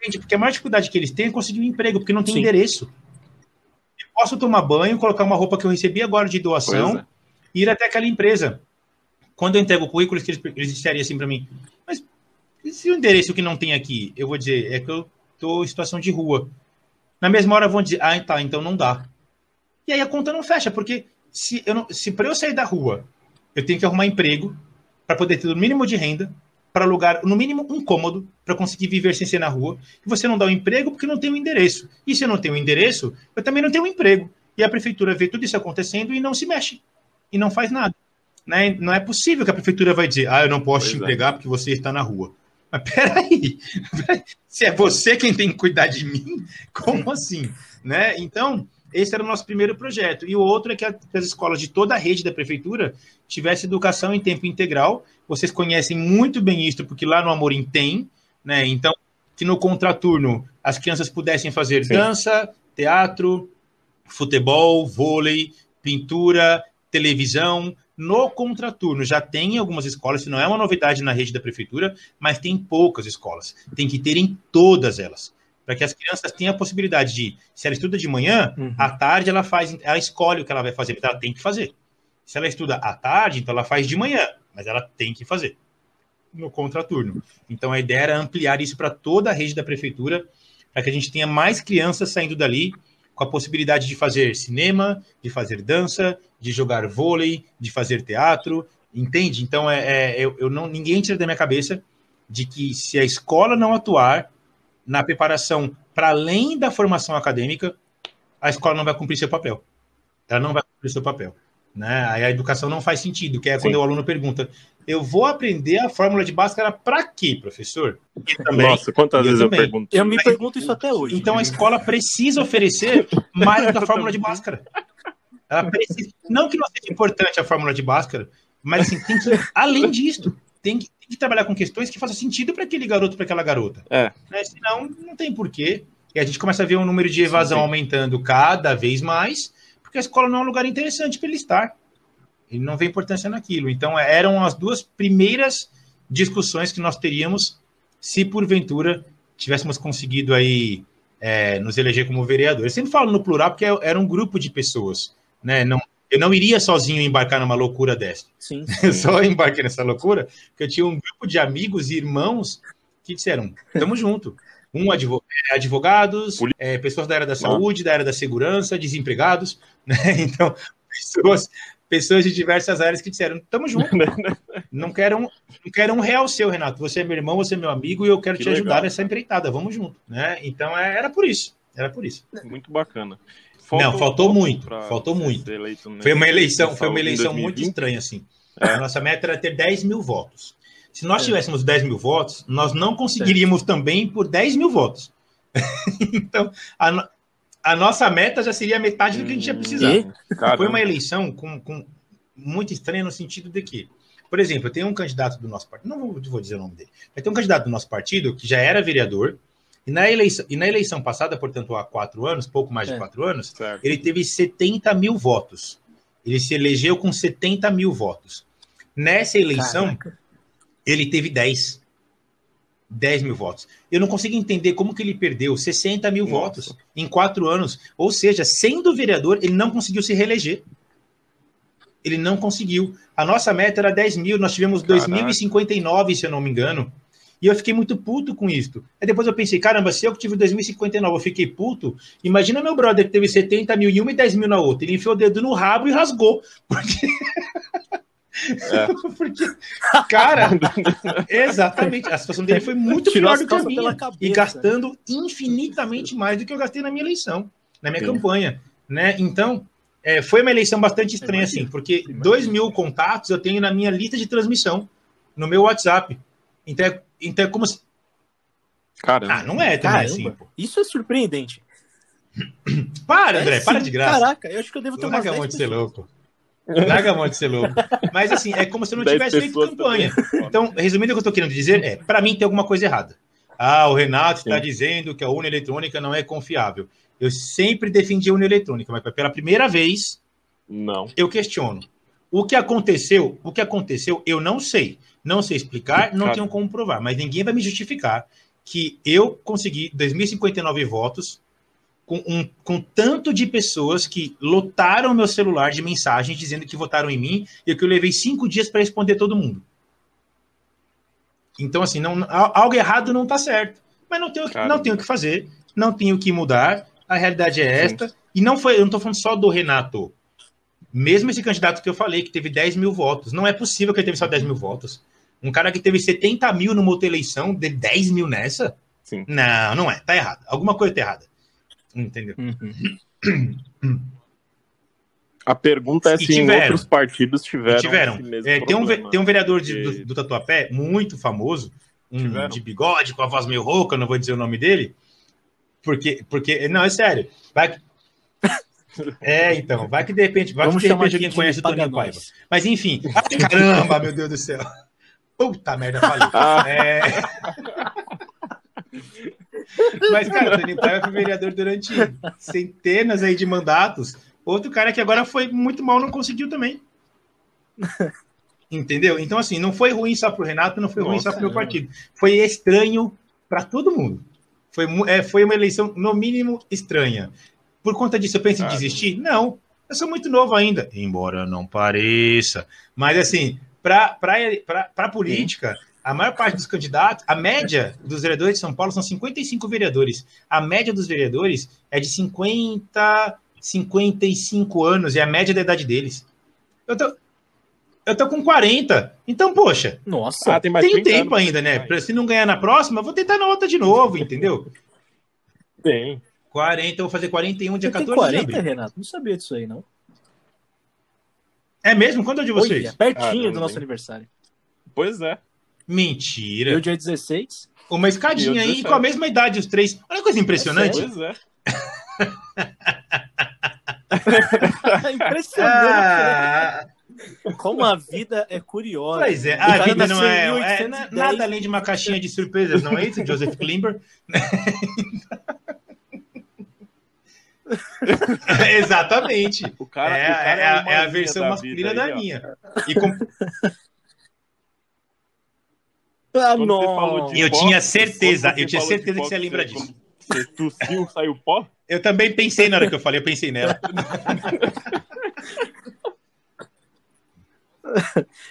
Speaker 3: Entende? Porque a maior dificuldade que eles têm é conseguir um emprego, porque não tem Sim. endereço. Eu posso tomar banho, colocar uma roupa que eu recebi agora de doação é. e ir até aquela empresa. Quando eu entrego o currículo, eles, eles disseriam assim para mim, mas se o endereço que não tem aqui, eu vou dizer, é que eu estou em situação de rua. Na mesma hora vão dizer, ah, tá, então não dá. E aí a conta não fecha, porque se, eu se para eu sair da rua, eu tenho que arrumar emprego para poder ter o mínimo de renda, para alugar, no mínimo, um cômodo para conseguir viver sem ser na rua. E você não dá o um emprego porque não tem o um endereço. E se eu não tenho o um endereço, eu também não tenho um emprego. E a prefeitura vê tudo isso acontecendo e não se mexe. E não faz nada. Né? Não é possível que a prefeitura vai dizer, ah, eu não posso pois te é. empregar porque você está na rua. Mas peraí, <laughs> se é você quem tem que cuidar de mim, <laughs> como assim? Né? Então, esse era o nosso primeiro projeto. E o outro é que as escolas de toda a rede da prefeitura tivessem educação em tempo integral. Vocês conhecem muito bem isso, porque lá no Amorim tem, né? Então, que no contraturno as crianças pudessem fazer Sim. dança, teatro, futebol, vôlei, pintura, televisão. No contraturno já tem algumas escolas, isso não é uma novidade na rede da prefeitura, mas tem poucas escolas. Tem que ter em todas elas para que as crianças tenham a possibilidade de, se ela estuda de manhã, uhum. à tarde ela faz, ela escolhe o que ela vai fazer, mas ela tem que fazer. Se ela estuda à tarde, então ela faz de manhã, mas ela tem que fazer no contraturno. Então a ideia era ampliar isso para toda a rede da prefeitura, para que a gente tenha mais crianças saindo dali com a possibilidade de fazer cinema, de fazer dança, de jogar vôlei, de fazer teatro, entende? Então é, é eu, eu não ninguém tira da minha cabeça de que se a escola não atuar, na preparação para além da formação acadêmica, a escola não vai cumprir seu papel. Ela não vai cumprir seu papel. Né? Aí a educação não faz sentido, que é Sim. quando o aluno pergunta: eu vou aprender a fórmula de Bhaskara para quê, professor?
Speaker 2: Também, Nossa, quantas vezes também. eu pergunto?
Speaker 1: Eu me pergunto isso até hoje.
Speaker 3: Então a escola precisa oferecer mais da fórmula de Bhaskara. Ela precisa, não que não seja importante a fórmula de Bhaskara, mas assim, tem que, além disso, tem que, que trabalhar com questões que façam sentido para aquele garoto, para aquela garota. É. Né? Senão, não tem porquê. E a gente começa a ver o número de evasão sim, sim. aumentando cada vez mais, porque a escola não é um lugar interessante para ele estar. Ele não vê importância naquilo. Então, eram as duas primeiras discussões que nós teríamos se, porventura, tivéssemos conseguido aí é, nos eleger como vereador. Eu sempre falo no plural porque era um grupo de pessoas, né? Não, eu não iria sozinho embarcar numa loucura dessa. Sim, <laughs> sim. Eu só embarquei nessa loucura porque eu tinha um grupo de amigos e irmãos que disseram: tamo junto. Um advog é, advogados, é, pessoas da área da saúde, da área da segurança, desempregados, <laughs> né? Então, pessoas, pessoas de diversas áreas que disseram: tamo junto. <laughs> não quero um, não quero um real seu, Renato. Você é meu irmão, você é meu amigo e eu quero que te legal. ajudar nessa empreitada. Vamos junto, né? Então, é, era por isso. Era por isso.
Speaker 2: Muito bacana.
Speaker 3: Faltou não, faltou muito. Faltou muito. Foi uma eleição, foi uma eleição muito estranha, assim. É. A nossa meta era ter 10 mil votos. Se nós é. tivéssemos 10 mil votos, nós não conseguiríamos também por 10 mil votos. <laughs> então, a, a, nossa meta já seria metade do que a gente ia precisar. E? Foi uma eleição com, com muito estranha no sentido de que, por exemplo, tem um candidato do nosso partido, não vou, vou dizer o nome dele, mas tem um candidato do nosso partido que já era vereador, e na eleição, e na eleição passada, portanto, há quatro anos, pouco mais de é. quatro anos, certo. ele teve 70 mil votos. Ele se elegeu com 70 mil votos. Nessa eleição, Caraca. ele teve 10. 10 mil votos. Eu não consigo entender como que ele perdeu 60 mil Nossa. votos em quatro anos. Ou seja, sendo vereador, ele não conseguiu se reeleger. Ele não conseguiu. A nossa meta era 10 mil, nós tivemos 2.059, se eu não me engano. E eu fiquei muito puto com isso. Aí depois eu pensei, caramba, se eu tive 2059, eu fiquei puto. Imagina meu brother que teve 70 mil em uma e 10 mil na outra. Ele enfiou o dedo no rabo e rasgou. <laughs> Porque. É. <laughs> Porque, cara, <laughs> exatamente. A situação dele foi muito Tirou pior do que a minha. Cabeça, e gastando infinitamente mais do que eu gastei na minha eleição, na minha Sim. campanha. Né? Então, é, foi uma eleição bastante estranha, assim, porque dois mil contatos eu tenho na minha lista de transmissão, no meu WhatsApp. Então é, então é como se.
Speaker 1: Caramba. Ah, não é também assim. Isso é surpreendente. <clears throat>
Speaker 3: Para, André, é, para de graça.
Speaker 1: Caraca, eu acho que eu devo ter uma
Speaker 3: Larga a mão de ser louco. Larga a mão de ser louco. Mas assim, é como se eu não <laughs> tivesse feito campanha. Também. Então, resumindo o que eu estou querendo dizer, é, para mim tem alguma coisa errada. Ah, o Renato está dizendo que a urna eletrônica não é confiável. Eu sempre defendi a urna eletrônica, mas pela primeira vez,
Speaker 2: não.
Speaker 3: Eu questiono. O que aconteceu? O que aconteceu? Eu não sei. Não sei explicar, não Cara. tenho como provar, mas ninguém vai me justificar que eu consegui 2.059 votos com, um, com tanto de pessoas que lotaram meu celular de mensagens dizendo que votaram em mim e que eu levei cinco dias para responder todo mundo. Então, assim, não, algo errado não está certo. Mas não tenho, não tenho o que fazer, não tenho o que mudar, a realidade é esta. Sim. E não foi, eu não estou falando só do Renato. Mesmo esse candidato que eu falei, que teve 10 mil votos, não é possível que ele teve só 10 mil votos. Um cara que teve 70 mil numa outra eleição, de 10 mil nessa? Sim. Não, não é. Tá errado. Alguma coisa tá errada. Entendeu? Uhum.
Speaker 2: A pergunta é se tiveram, outros partidos tiveram.
Speaker 3: tiveram. É, tem, um, tem um vereador de, do, do, Tatuapé muito famoso, um de bigode, com a voz meio rouca, não vou dizer o nome dele. Porque, porque não, é sério. Vai, <laughs> é, então, vai que de repente, vai Vamos que de repente alguém conhece o Toninho Paiva. Mas enfim, ai, <laughs> caramba, meu Deus do céu. Puta merda, falei. Ah. É... Mas, cara, o Toninho Paiva foi vereador durante centenas aí de mandatos. Outro cara que agora foi muito mal, não conseguiu também. Entendeu? Então, assim, não foi ruim só pro Renato, não foi Nossa, ruim só pro meu partido. Foi estranho para todo mundo. Foi, é, foi uma eleição, no mínimo, estranha. Por conta disso, eu penso em desistir? Não. Eu sou muito novo ainda, embora não pareça. Mas, assim, para a política, a maior parte dos candidatos, a média dos vereadores de São Paulo são 55 vereadores. A média dos vereadores é de 50, 55 anos, é a média da idade deles. Eu tô, eu tô com 40. Então, poxa.
Speaker 1: Nossa,
Speaker 3: ah, tem mais tenho tempo ainda, né? Pra, se não ganhar na próxima, vou tentar na outra de novo, entendeu?
Speaker 2: Tem.
Speaker 3: 40, eu vou fazer 41 dia Você 14
Speaker 1: tem 40, de abril. Renato? Não sabia disso aí, não.
Speaker 3: É mesmo? Quando é de vocês? Oi,
Speaker 1: pertinho ah, do nosso aniversário.
Speaker 2: Pois é.
Speaker 3: Mentira.
Speaker 1: Eu dia 16.
Speaker 3: Uma escadinha aí com a mesma idade, os três. Olha que coisa impressionante.
Speaker 2: É pois <laughs> é.
Speaker 1: impressionante. Ah, Como a vida é curiosa.
Speaker 3: Pois é, a vida não é, é, nada além de uma caixinha de surpresas, não é isso, Joseph Klimber? <laughs> <laughs> Exatamente. O cara, é, o cara é, é, é, a versão da masculina da minha. E com... <laughs>
Speaker 1: ah, não.
Speaker 3: Eu tinha certeza, eu tinha certeza que você lembra disso.
Speaker 2: Você tossiu, saiu pó?
Speaker 3: Eu também pensei na hora que eu falei, eu pensei nela. <laughs>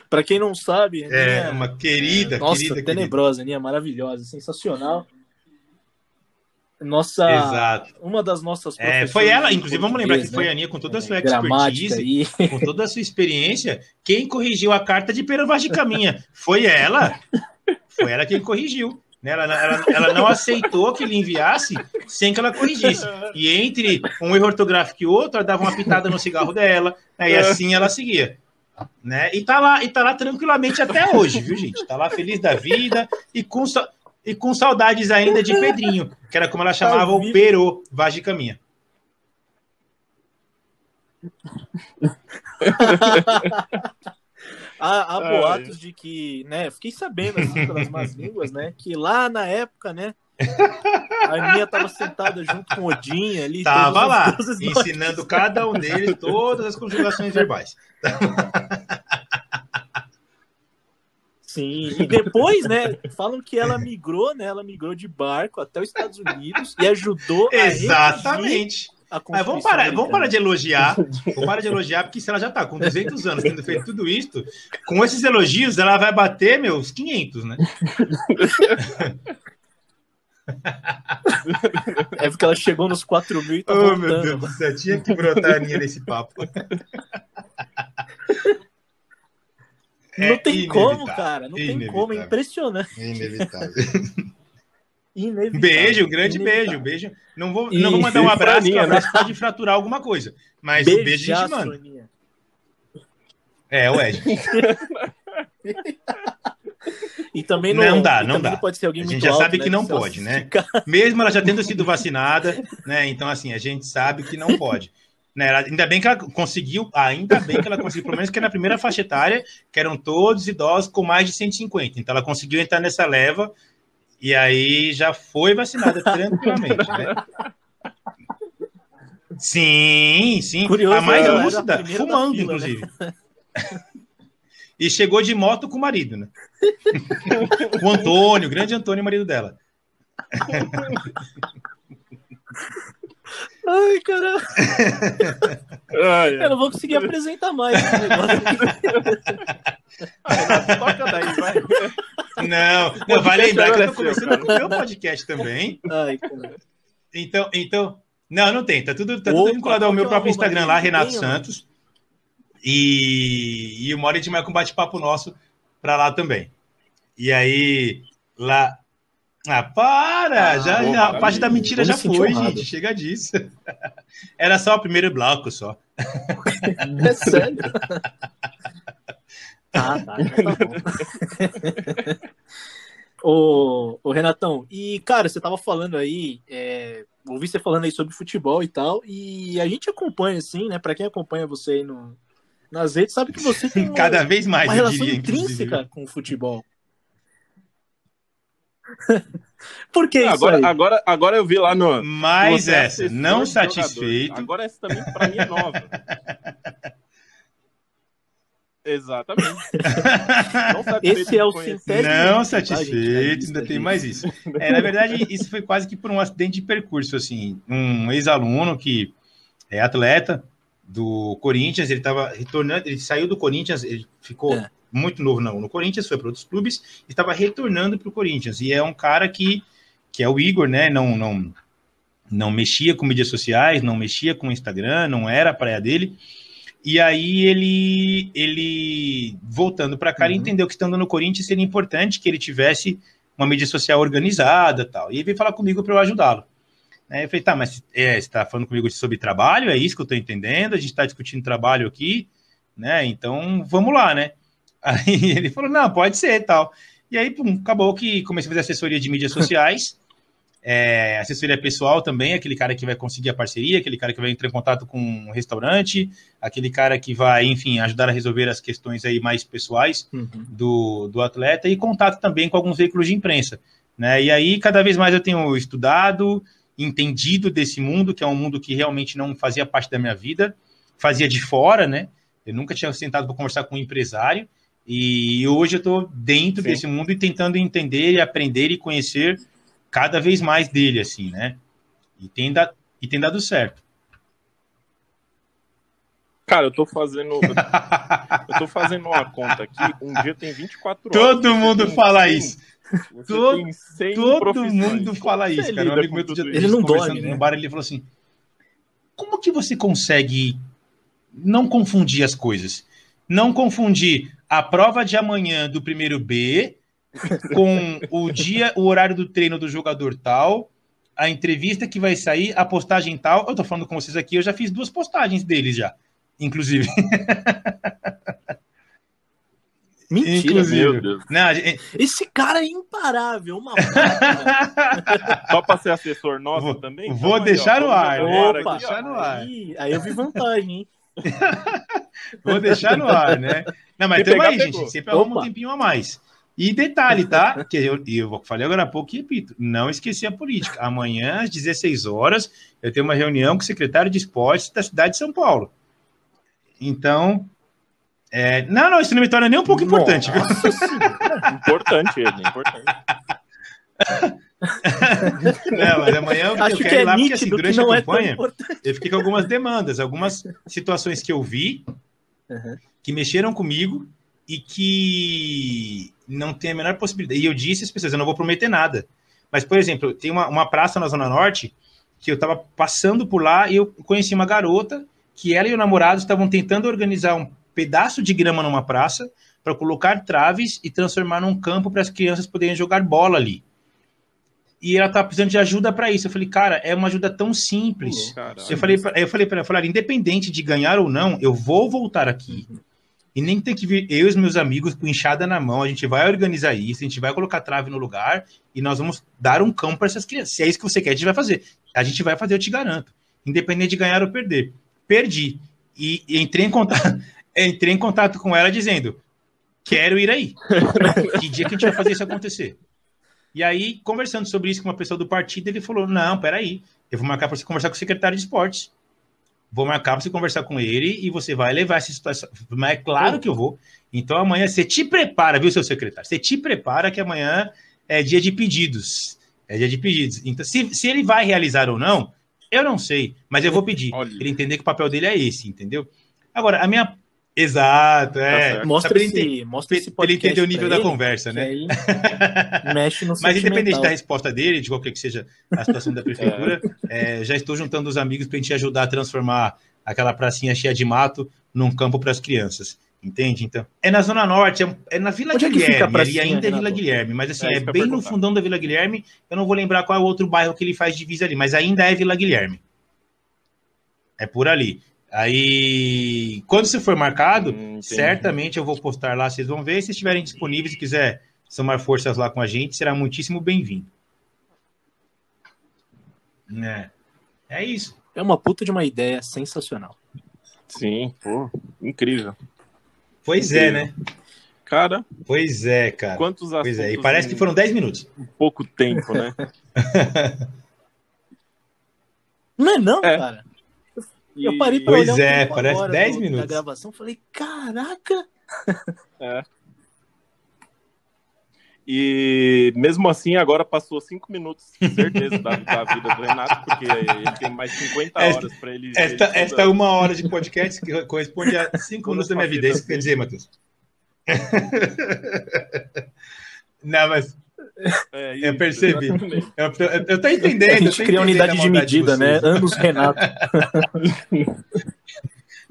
Speaker 1: para quem não sabe,
Speaker 3: é uma querida,
Speaker 1: nossa,
Speaker 3: querida,
Speaker 1: tenebrosa, querida. Aninha, maravilhosa, sensacional. Nossa,
Speaker 3: Exato.
Speaker 1: uma das nossas
Speaker 3: é, foi ela, inclusive vamos lembrar que né? foi a Aninha com toda a sua é, expertise, com toda a sua experiência, quem corrigiu a carta de Pero Vaz de Caminha foi ela. Foi ela quem corrigiu. Né? Ela, ela, ela não aceitou que ele enviasse sem que ela corrigisse. E entre um erro ortográfico e outro, ela dava uma pitada no cigarro dela, né? e assim ela seguia. Né? E tá lá, e tá lá tranquilamente até hoje, viu, gente? Tá lá feliz da vida e com, e com saudades ainda de <laughs> Pedrinho, que era como ela chamava o Pero Vaz de Caminha. <laughs>
Speaker 1: há, há boatos de que, né? Fiquei sabendo assim pelas más línguas, né? Que lá na época, né? A Aninha estava sentada junto com Odin ali.
Speaker 3: Tava lá, ensinando cada um deles todas as conjugações verbais. <laughs>
Speaker 1: Sim, <laughs> e depois, né, falam que ela migrou, né, ela migrou de barco até os Estados Unidos e ajudou
Speaker 3: Exatamente. Mas vamos parar, vamos parar de elogiar, <laughs> vamos parar de elogiar, porque se ela já está com 200 anos tendo feito tudo isso, com esses elogios ela vai bater, meus 500, né?
Speaker 1: É porque ela chegou nos 4 mil e tá
Speaker 3: oh,
Speaker 1: voltando.
Speaker 3: meu Deus do céu, tinha que brotar a minha nesse papo. <laughs>
Speaker 1: Não é tem como, cara. Não tem como. É impressionante.
Speaker 3: Inevitável. <laughs> Inevitável. Beijo, grande beijo, beijo. Não vou, não vou mandar um abraço, abraço né? pode fraturar alguma coisa. Mas o beijo a gente manda. É, o Ed. <laughs>
Speaker 1: e também não,
Speaker 3: não dá, não dá.
Speaker 1: pode ser alguém
Speaker 3: a gente já
Speaker 1: alto,
Speaker 3: sabe
Speaker 1: né,
Speaker 3: que não pode, né? Mesmo ela já tendo sido vacinada, né? Então, assim, a gente sabe que não pode. Né? Ela, ainda bem que ela conseguiu, ainda bem que ela conseguiu, pelo menos que na primeira faixa etária, que eram todos idosos com mais de 150. Então ela conseguiu entrar nessa leva e aí já foi vacinada tranquilamente, né? Sim, sim.
Speaker 1: Curioso,
Speaker 3: a mais lúcida, fumando, fila, né? inclusive. Né? e chegou de moto com o marido, né? o Antônio, o grande Antônio, marido dela. <laughs>
Speaker 1: Ai, caramba. Ai, Eu não vou conseguir apresentar mais esse negócio <laughs>
Speaker 2: toca daí, vai.
Speaker 3: Não, não vai lembrar que eu tô começando com o meu podcast também.
Speaker 1: Ai, cara.
Speaker 3: Então, então, não, não tem. Tá tudo, tá tudo vinculado ao meu próprio Instagram lá, Renato tem, Santos. E, e uma hora a gente marca um bate-papo nosso para lá também. E aí, lá, ah, para! Ah, já, já a parte da mentira já foi, gente. Chega disso. <laughs> Era só o primeiro bloco só.
Speaker 1: É sério? tá, <laughs> tá, então tá bom. ô, ô, Renatão, e cara, você tava falando aí, é, ouvi você falando aí sobre futebol e tal, e a gente acompanha, assim, né? Pra quem acompanha você aí no, nas redes, sabe que você tem <laughs> uma,
Speaker 3: Cada vez mais,
Speaker 1: uma relação diria, intrínseca inclusive. com o futebol. Por que
Speaker 2: agora, isso aí? Agora, agora eu vi lá no.
Speaker 3: Mais essa, não satisfeito.
Speaker 2: Agora essa também para mim é nova. <laughs> Exatamente.
Speaker 1: Esse é o centésimo.
Speaker 3: Não satisfeito, ainda tem mais isso. É, na verdade, isso foi quase que por um acidente de percurso, assim. Um ex-aluno que é atleta do Corinthians, ele estava retornando, ele saiu do Corinthians, ele ficou é muito novo não, no Corinthians, foi para outros clubes, estava retornando para o Corinthians. E é um cara que, que é o Igor, né? Não, não, não mexia com mídias sociais, não mexia com Instagram, não era a praia dele. E aí ele, ele voltando para cá, uhum. ele entendeu que estando no Corinthians seria importante que ele tivesse uma mídia social organizada tal. E ele veio falar comigo para eu ajudá-lo. Aí eu falei, tá, mas é, você está falando comigo sobre trabalho? É isso que eu estou entendendo? A gente está discutindo trabalho aqui, né? Então vamos lá, né? Aí ele falou, não, pode ser tal. E aí, pum, acabou que comecei a fazer assessoria de mídias sociais, <laughs> é, assessoria pessoal também, aquele cara que vai conseguir a parceria, aquele cara que vai entrar em contato com um restaurante, aquele cara que vai, enfim, ajudar a resolver as questões aí mais pessoais uhum. do, do atleta, e contato também com alguns veículos de imprensa. Né? E aí, cada vez mais eu tenho estudado, entendido desse mundo, que é um mundo que realmente não fazia parte da minha vida, fazia de fora, né? Eu nunca tinha sentado para conversar com um empresário, e hoje eu estou dentro Sim. desse mundo e tentando entender e aprender e conhecer cada vez mais dele, assim, né? E tem, da, e tem dado certo.
Speaker 2: Cara, eu tô fazendo. eu tô fazendo uma conta aqui. Um dia tem 24
Speaker 3: horas. Todo mundo fala 100, isso. Todo, todo mundo fala isso, cara. Um amigo meu
Speaker 1: ele não dorme,
Speaker 3: né? no bar, ele falou assim: Como que você consegue não confundir as coisas? Não confundir a prova de amanhã do primeiro B com o dia, o horário do treino do jogador tal, a entrevista que vai sair, a postagem tal. Eu tô falando com vocês aqui, eu já fiz duas postagens deles já, inclusive. <laughs>
Speaker 1: Mentira,
Speaker 3: inclusive. meu Deus. Não,
Speaker 1: gente... Esse cara é imparável, uma <laughs>
Speaker 2: Só para ser assessor nosso
Speaker 3: vou,
Speaker 2: também?
Speaker 3: Vou então, deixar aí, no ar,
Speaker 1: né? Opa, vou deixar no ar. Aí, aí eu vi vantagem, hein? <laughs>
Speaker 3: vou deixar no ar, né? Não, mas tem aí, gente. Sempre arruma um tempinho a mais. E detalhe, tá? Que eu, eu falei agora há pouco e repito, não esqueci a política. Amanhã, às 16 horas, eu tenho uma reunião com o secretário de esportes da cidade de São Paulo. Então, é... não, não, isso não me torna nem um pouco importante. Viu?
Speaker 2: importante ele, importante. <laughs> <laughs>
Speaker 3: não, mas amanhã eu, Acho quero que ir é lá, porque assim, durante a campanha, é eu fiquei com algumas demandas, algumas situações que eu vi uhum. que mexeram comigo e que não tem a menor possibilidade. E eu disse às pessoas, eu não vou prometer nada. Mas, por exemplo, tem uma, uma praça na Zona Norte que eu estava passando por lá e eu conheci uma garota que ela e o namorado estavam tentando organizar um pedaço de grama numa praça para colocar traves e transformar num campo para as crianças poderem jogar bola ali. E ela estava precisando de ajuda para isso. Eu falei, cara, é uma ajuda tão simples. eu falei, eu falei para ela, falei, independente de ganhar ou não, eu vou voltar aqui. Uhum e nem tem que vir eu e os meus amigos com enxada na mão. A gente vai organizar isso, a gente vai colocar trave no lugar e nós vamos dar um campo para essas crianças. Se é isso que você quer, a gente vai fazer. A gente vai fazer, eu te garanto. Independente de ganhar ou perder. Perdi. E, e entrei em contato, <laughs> entrei em contato com ela dizendo: quero ir aí. <laughs> que dia que a gente vai fazer isso acontecer? E aí, conversando sobre isso com uma pessoa do partido, ele falou: não, peraí, eu vou marcar para você conversar com o secretário de esportes. Vou marcar para você conversar com ele e você vai levar essa situação. Mas é claro que eu vou. Então amanhã você te prepara, viu, seu secretário? Você te prepara que amanhã é dia de pedidos. É dia de pedidos. Então, se, se ele vai realizar ou não, eu não sei, mas eu vou pedir. Olha. Ele entender que o papel dele é esse, entendeu? Agora, a minha Exato, é.
Speaker 1: Mostra esse, mostra esse
Speaker 3: Ele entender o nível da ele, conversa, né? <laughs>
Speaker 1: mexe no
Speaker 3: Mas independente da resposta dele, de qualquer que seja a situação da <laughs> prefeitura, é. É, já estou juntando os amigos para a gente ajudar a transformar aquela pracinha cheia de mato num campo para as crianças. Entende? Então, é na Zona Norte, é, é na Vila Onde é Guilherme, é ali ainda é Vila Guilherme, mas assim, é, é bem no fundão da Vila Guilherme. Eu não vou lembrar qual é o outro bairro que ele faz divisa ali, mas ainda é Vila Guilherme. É por ali. Aí, quando você for marcado, hum, certamente eu vou postar lá, vocês vão ver. Se estiverem disponíveis e quiser somar forças lá com a gente, será muitíssimo bem-vindo. É. é isso.
Speaker 1: É uma puta de uma ideia sensacional.
Speaker 2: Sim, pô, incrível.
Speaker 3: Pois é, incrível. é, né?
Speaker 2: Cara.
Speaker 3: Pois é, cara.
Speaker 2: Quantos
Speaker 3: assuntos. Pois é, e parece que foram 10 minutos.
Speaker 2: Pouco tempo, né? <laughs> <laughs>
Speaker 1: não é não, é. cara. Eu parei pra
Speaker 3: pois olhar é, parece 10 minutos.
Speaker 1: Da gravação, falei, caraca! <laughs>
Speaker 2: É. E mesmo assim, agora passou cinco minutos, certeza, da, da, vida do Renato, porque ele tem mais 50 horas para ele.
Speaker 3: Esta, ele esta é uma hora de podcast que corresponde a cinco minutos da minha vida. É isso que quer dizer, Matheus? <laughs> Não, mas é, isso, eu percebi. Eu, eu, eu tô entendendo. A
Speaker 1: gente cria unidade de medida, de né? Anos Renato. <laughs>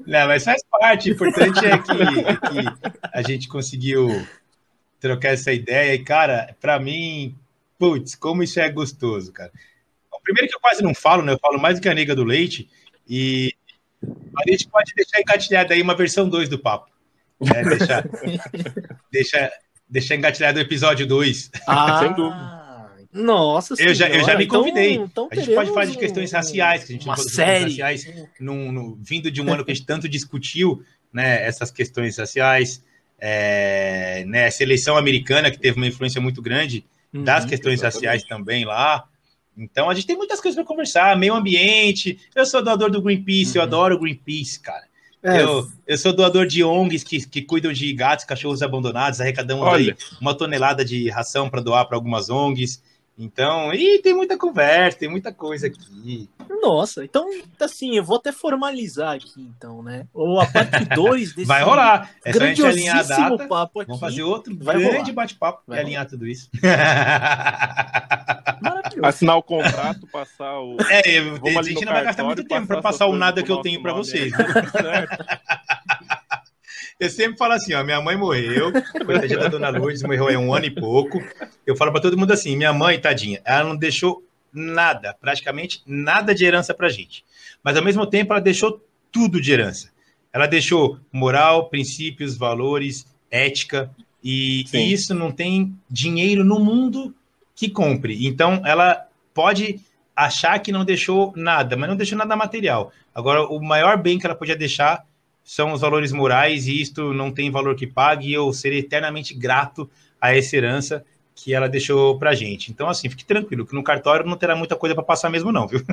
Speaker 3: Não, mas faz parte. O importante é que, é que a gente conseguiu trocar essa ideia. E, cara, para mim, putz, como isso é gostoso, cara. O primeiro que eu quase não falo, né? Eu falo mais do que a nega do leite. E a gente pode deixar engatilhada aí uma versão 2 do papo. É, deixar, <laughs> deixa, deixar engatilhado o episódio 2.
Speaker 1: Ah, <laughs> sem dúvida. Nossa
Speaker 3: eu já, eu já me convidei. Então, então a gente pode falar de questões raciais, que a gente
Speaker 1: uma série.
Speaker 3: raciais, no, no, vindo de um ano que a gente tanto discutiu né, essas questões raciais, é, né, a seleção americana, que teve uma influência muito grande uhum, das questões exatamente. raciais também lá. Então a gente tem muitas coisas para conversar, meio ambiente. Eu sou doador do Greenpeace, uhum. eu adoro o Greenpeace, cara. É. Eu, eu sou doador de ONGs que, que cuidam de gatos, cachorros abandonados, arrecadamos aí uma tonelada de ração para doar para algumas ONGs. Então, e tem muita conversa, tem muita coisa aqui.
Speaker 1: Nossa, então, assim, eu vou até formalizar aqui, então, né? Ou a parte <laughs> 2 desse.
Speaker 3: Vai rolar. É só a gente alinhar a data. Papo aqui. Vamos fazer outro vai grande bate-papo e alinhar tudo isso. <laughs>
Speaker 2: Assinar o contrato, passar o.
Speaker 3: É, a gente não vai gastar muito tempo para passar o nada que eu tenho para vocês. <laughs> Eu sempre falo assim, ó, minha mãe morreu, coitadinha da Dona Lourdes, morreu há um ano e pouco. Eu falo para todo mundo assim, minha mãe, tadinha, ela não deixou nada, praticamente nada de herança pra gente. Mas ao mesmo tempo ela deixou tudo de herança. Ela deixou moral, princípios, valores, ética, e, e isso não tem dinheiro no mundo que compre. Então ela pode achar que não deixou nada, mas não deixou nada material. Agora, o maior bem que ela podia deixar são os valores morais, e isto não tem valor que pague, e eu serei eternamente grato a essa herança que ela deixou pra gente. Então, assim, fique tranquilo, que no cartório não terá muita coisa para passar mesmo, não, viu? <laughs>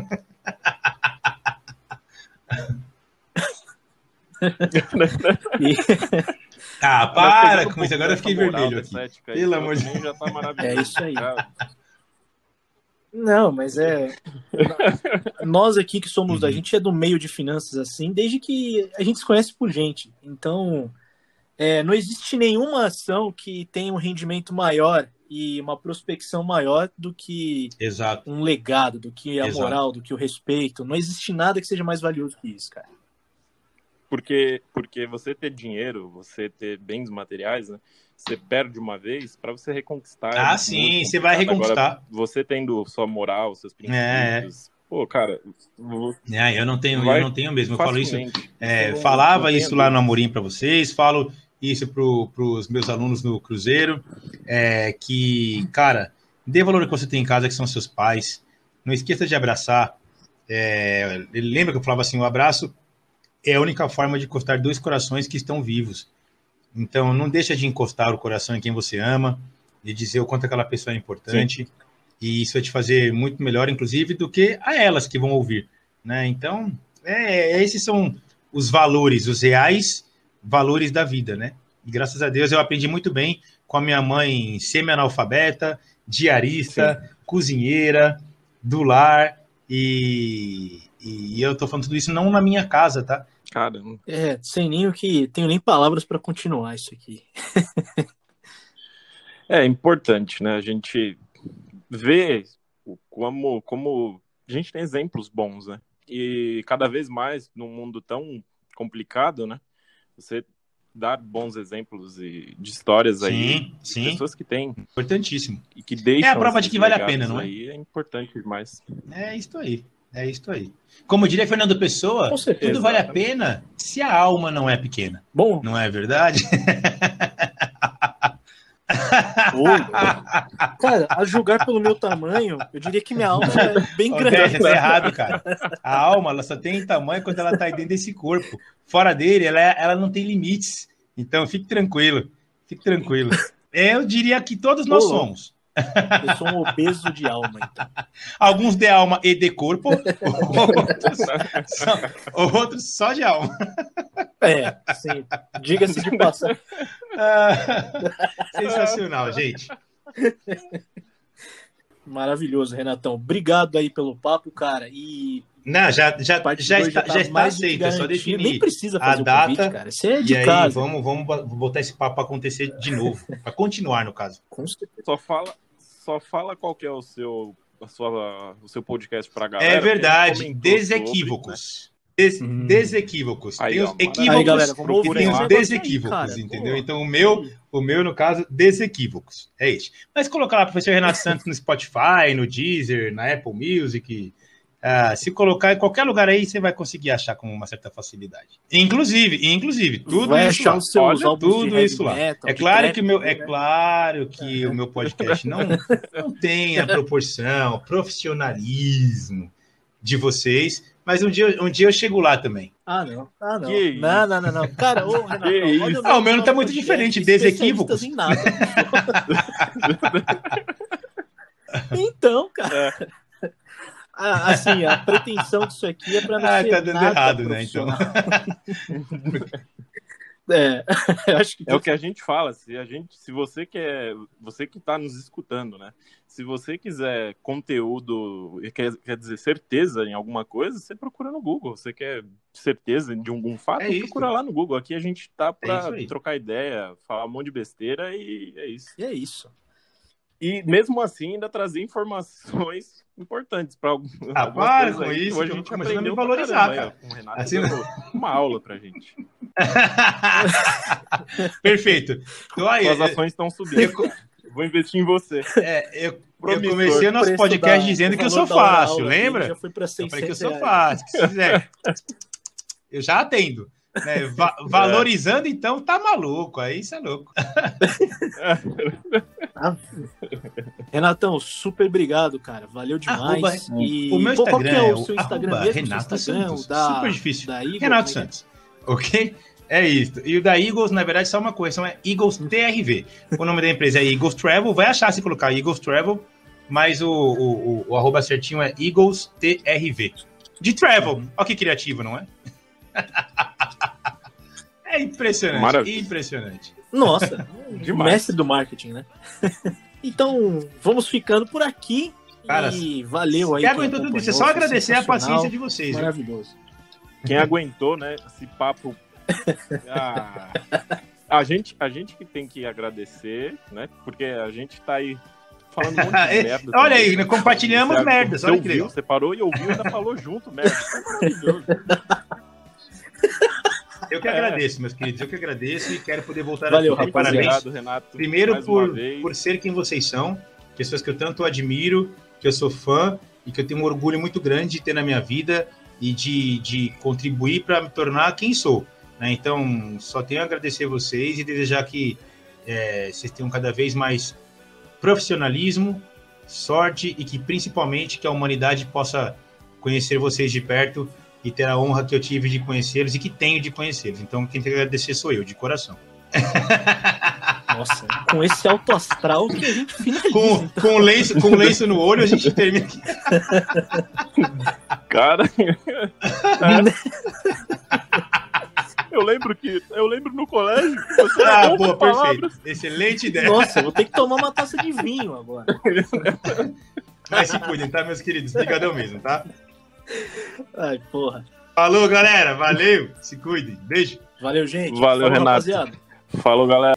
Speaker 3: ah, para com isso, agora eu fiquei vermelho aqui. Pelo amor de Deus. Já tá
Speaker 1: maravilhoso. É isso aí. Não, mas é. <laughs> Nós aqui que somos, uhum. a gente é do meio de finanças assim, desde que a gente se conhece por gente. Então, é, não existe nenhuma ação que tenha um rendimento maior e uma prospecção maior do que
Speaker 3: Exato.
Speaker 1: um legado, do que a Exato. moral, do que o respeito. Não existe nada que seja mais valioso que isso, cara.
Speaker 2: Porque, porque você ter dinheiro, você ter bens materiais, né? Você perde uma vez para você reconquistar.
Speaker 3: Ah, é sim, você vai reconquistar. Agora,
Speaker 2: você tendo sua moral, seus é. princípios. É. Pô, cara.
Speaker 3: É, eu não tenho, eu não tenho mesmo. Eu falo isso. É, falava isso lá no Amorim para vocês, falo isso para os meus alunos no Cruzeiro, é, que, cara, dê valor que você tem em casa, que são seus pais. Não esqueça de abraçar. É, lembra que eu falava assim, o abraço é a única forma de encostar dois corações que estão vivos. Então, não deixa de encostar o coração em quem você ama, de dizer o quanto aquela pessoa é importante. Sim. E isso vai te fazer muito melhor, inclusive, do que a elas que vão ouvir. Né? Então, é, esses são os valores, os reais valores da vida, né? E graças a Deus eu aprendi muito bem com a minha mãe semi-analfabeta, diarista, Sim. cozinheira, do lar, e, e eu tô falando tudo isso não na minha casa, tá?
Speaker 2: Caramba.
Speaker 1: É, sem nem o que. Tenho nem palavras para continuar isso aqui. <laughs>
Speaker 2: é importante, né? A gente vê como, como a gente tem exemplos bons, né? E cada vez mais num mundo tão complicado, né? Você dar bons exemplos e de histórias sim, aí
Speaker 3: sim.
Speaker 2: pessoas que têm
Speaker 3: importantíssimo
Speaker 2: e que deixam
Speaker 3: é a prova de que vale a pena não é
Speaker 2: aí é importante demais
Speaker 3: é isso aí é isso aí como diria Fernando Pessoa tudo vale a pena se a alma não é pequena
Speaker 1: bom
Speaker 3: não é verdade
Speaker 1: cara, a julgar pelo meu tamanho, eu diria que minha alma é bem grande.
Speaker 3: Você tá errado, cara. A alma, ela só tem tamanho quando ela tá dentro desse corpo. Fora dele, ela, é, ela não tem limites. Então, fique tranquilo. Fique tranquilo. Eu diria que todos nós somos.
Speaker 1: Eu sou um obeso de alma, então.
Speaker 3: Alguns de alma e de corpo, outros só, outros só de alma.
Speaker 1: É, sim. Diga-se de passagem. Ah,
Speaker 3: sensacional, gente.
Speaker 1: Maravilhoso, Renatão. Obrigado aí pelo papo, cara. E
Speaker 3: não, já, já, já, está, tá já está aceito, é só definir
Speaker 1: Nem precisa fazer a data, convite, cara. Você é de
Speaker 3: e
Speaker 1: casa.
Speaker 3: Aí, vamos, vamos botar esse papo acontecer de novo, para continuar no caso.
Speaker 2: Só fala, só fala qual que é o seu, a sua, o seu podcast para galera.
Speaker 3: É verdade, desequívocos. Des, hum. Desequívocos. Aí, tem os ó, equívocos aí, galera, e tem os desequívocos, aí, cara, entendeu? Pô. Então o meu, o meu, no caso, desequívocos. É isso. Mas colocar lá professor Renato Santos no Spotify, no Deezer, na Apple Music, ah, se colocar em qualquer lugar aí, você vai conseguir achar com uma certa facilidade. Inclusive, inclusive, tudo vai isso lá. Olha, tudo isso lá. Metal, é claro que meu, é claro que o meu podcast não, não tem a proporção, profissionalismo de vocês, mas um dia, um dia eu chego lá também.
Speaker 1: Ah, não. Ah, não. Que não, não, não, não. Cara, ô, <laughs> Renato,
Speaker 3: olha o ah, o meu não tá muito diferente, desequívocos.
Speaker 1: Em nada, <laughs> então, cara. É. Ah, assim, a pretensão disso aqui é para não ah, ser tá dando errado, né? Então.
Speaker 2: é, <laughs> acho que é o que a gente fala. Se a gente, se você quer, você que está nos escutando, né? Se você quiser conteúdo, quer, quer dizer certeza em alguma coisa, você procura no Google. Você quer certeza de algum fato, é procura lá no Google. Aqui a gente tá para é trocar ideia, falar um monte de besteira e é isso.
Speaker 1: E é isso.
Speaker 2: E mesmo assim ainda trazer informações <laughs> importantes para algum.
Speaker 3: Ah, para com isso, hoje a gente começando a me valorizar, caramba, cara.
Speaker 2: Aí, com o Renato assim... uma aula pra gente. <laughs>
Speaker 3: Perfeito.
Speaker 2: Então, aí, As ações estão subindo. Eu... Vou investir em você.
Speaker 3: É, eu, eu comecei o nosso podcast da, dizendo que eu sou fácil, lembra? Já foi para 600 eu falei que eu sou fácil. Se quiser. <laughs> eu já atendo. Né? Va <laughs> é. valorizando, então, tá maluco. Aí isso é louco. <laughs>
Speaker 1: Renatão, super obrigado, cara. Valeu demais.
Speaker 3: Arroba, e o meu Instagram qual que é o seu Instagram mesmo? Renato Instagram, Santos. Da, super difícil. Da Renato né? Santos. Ok? É isso. E o da Eagles, na verdade, só uma coisa, é Eagles TRV. O nome da empresa é Eagles Travel. Vai achar se colocar Eagles Travel, mas o, o, o, o arroba certinho é Eagles TRV. De travel. Olha que criativo, não é? <laughs> É impressionante. Maravilha. Impressionante.
Speaker 1: Nossa, <laughs> mestre do marketing, né? <laughs> então, vamos ficando por aqui. Cara, e valeu aí.
Speaker 3: Quem aguentou tudo isso? É só agradecer a paciência de vocês.
Speaker 1: Maravilhoso.
Speaker 2: Quem aguentou, né? Esse papo. Ah, a, gente, a gente que tem que agradecer, né? Porque a gente tá aí falando muito de merda.
Speaker 3: Olha também, aí, né? compartilhamos merda.
Speaker 2: Você, ouviu, você parou e ouviu e ainda falou junto, merda. Isso é maravilhoso.
Speaker 3: Eu que agradeço, meus queridos. Eu que agradeço e quero poder voltar
Speaker 1: Valeu, a Parabéns. Obrigado,
Speaker 3: Renato. Primeiro por, por ser quem vocês são, pessoas que eu tanto admiro, que eu sou fã e que eu tenho um orgulho muito grande de ter na minha vida e de, de contribuir para me tornar quem sou. Né? Então, só tenho a agradecer vocês e desejar que é, vocês tenham cada vez mais profissionalismo, sorte e que principalmente que a humanidade possa conhecer vocês de perto e ter a honra que eu tive de conhecê-los e que tenho de conhecê-los. Então, quem tem que agradecer sou eu, de coração. <laughs>
Speaker 1: Nossa, com esse alto astral que a gente finaliza.
Speaker 3: Com, então. com, lenço, com lenço no olho, a gente termina aqui.
Speaker 2: Cara. <laughs> Eu lembro que. Eu lembro no colégio.
Speaker 3: Ah, boa, perfeito. Excelente ideia.
Speaker 1: Nossa, vou ter que tomar uma taça de vinho agora.
Speaker 3: Mas se cuidem, tá, meus queridos? Obrigadão mesmo, tá?
Speaker 1: Ai, porra.
Speaker 3: Falou, galera. Valeu. Se cuidem. Beijo.
Speaker 1: Valeu, gente.
Speaker 2: Valeu, Falou, Renato. Rapaziada. Falou, galera.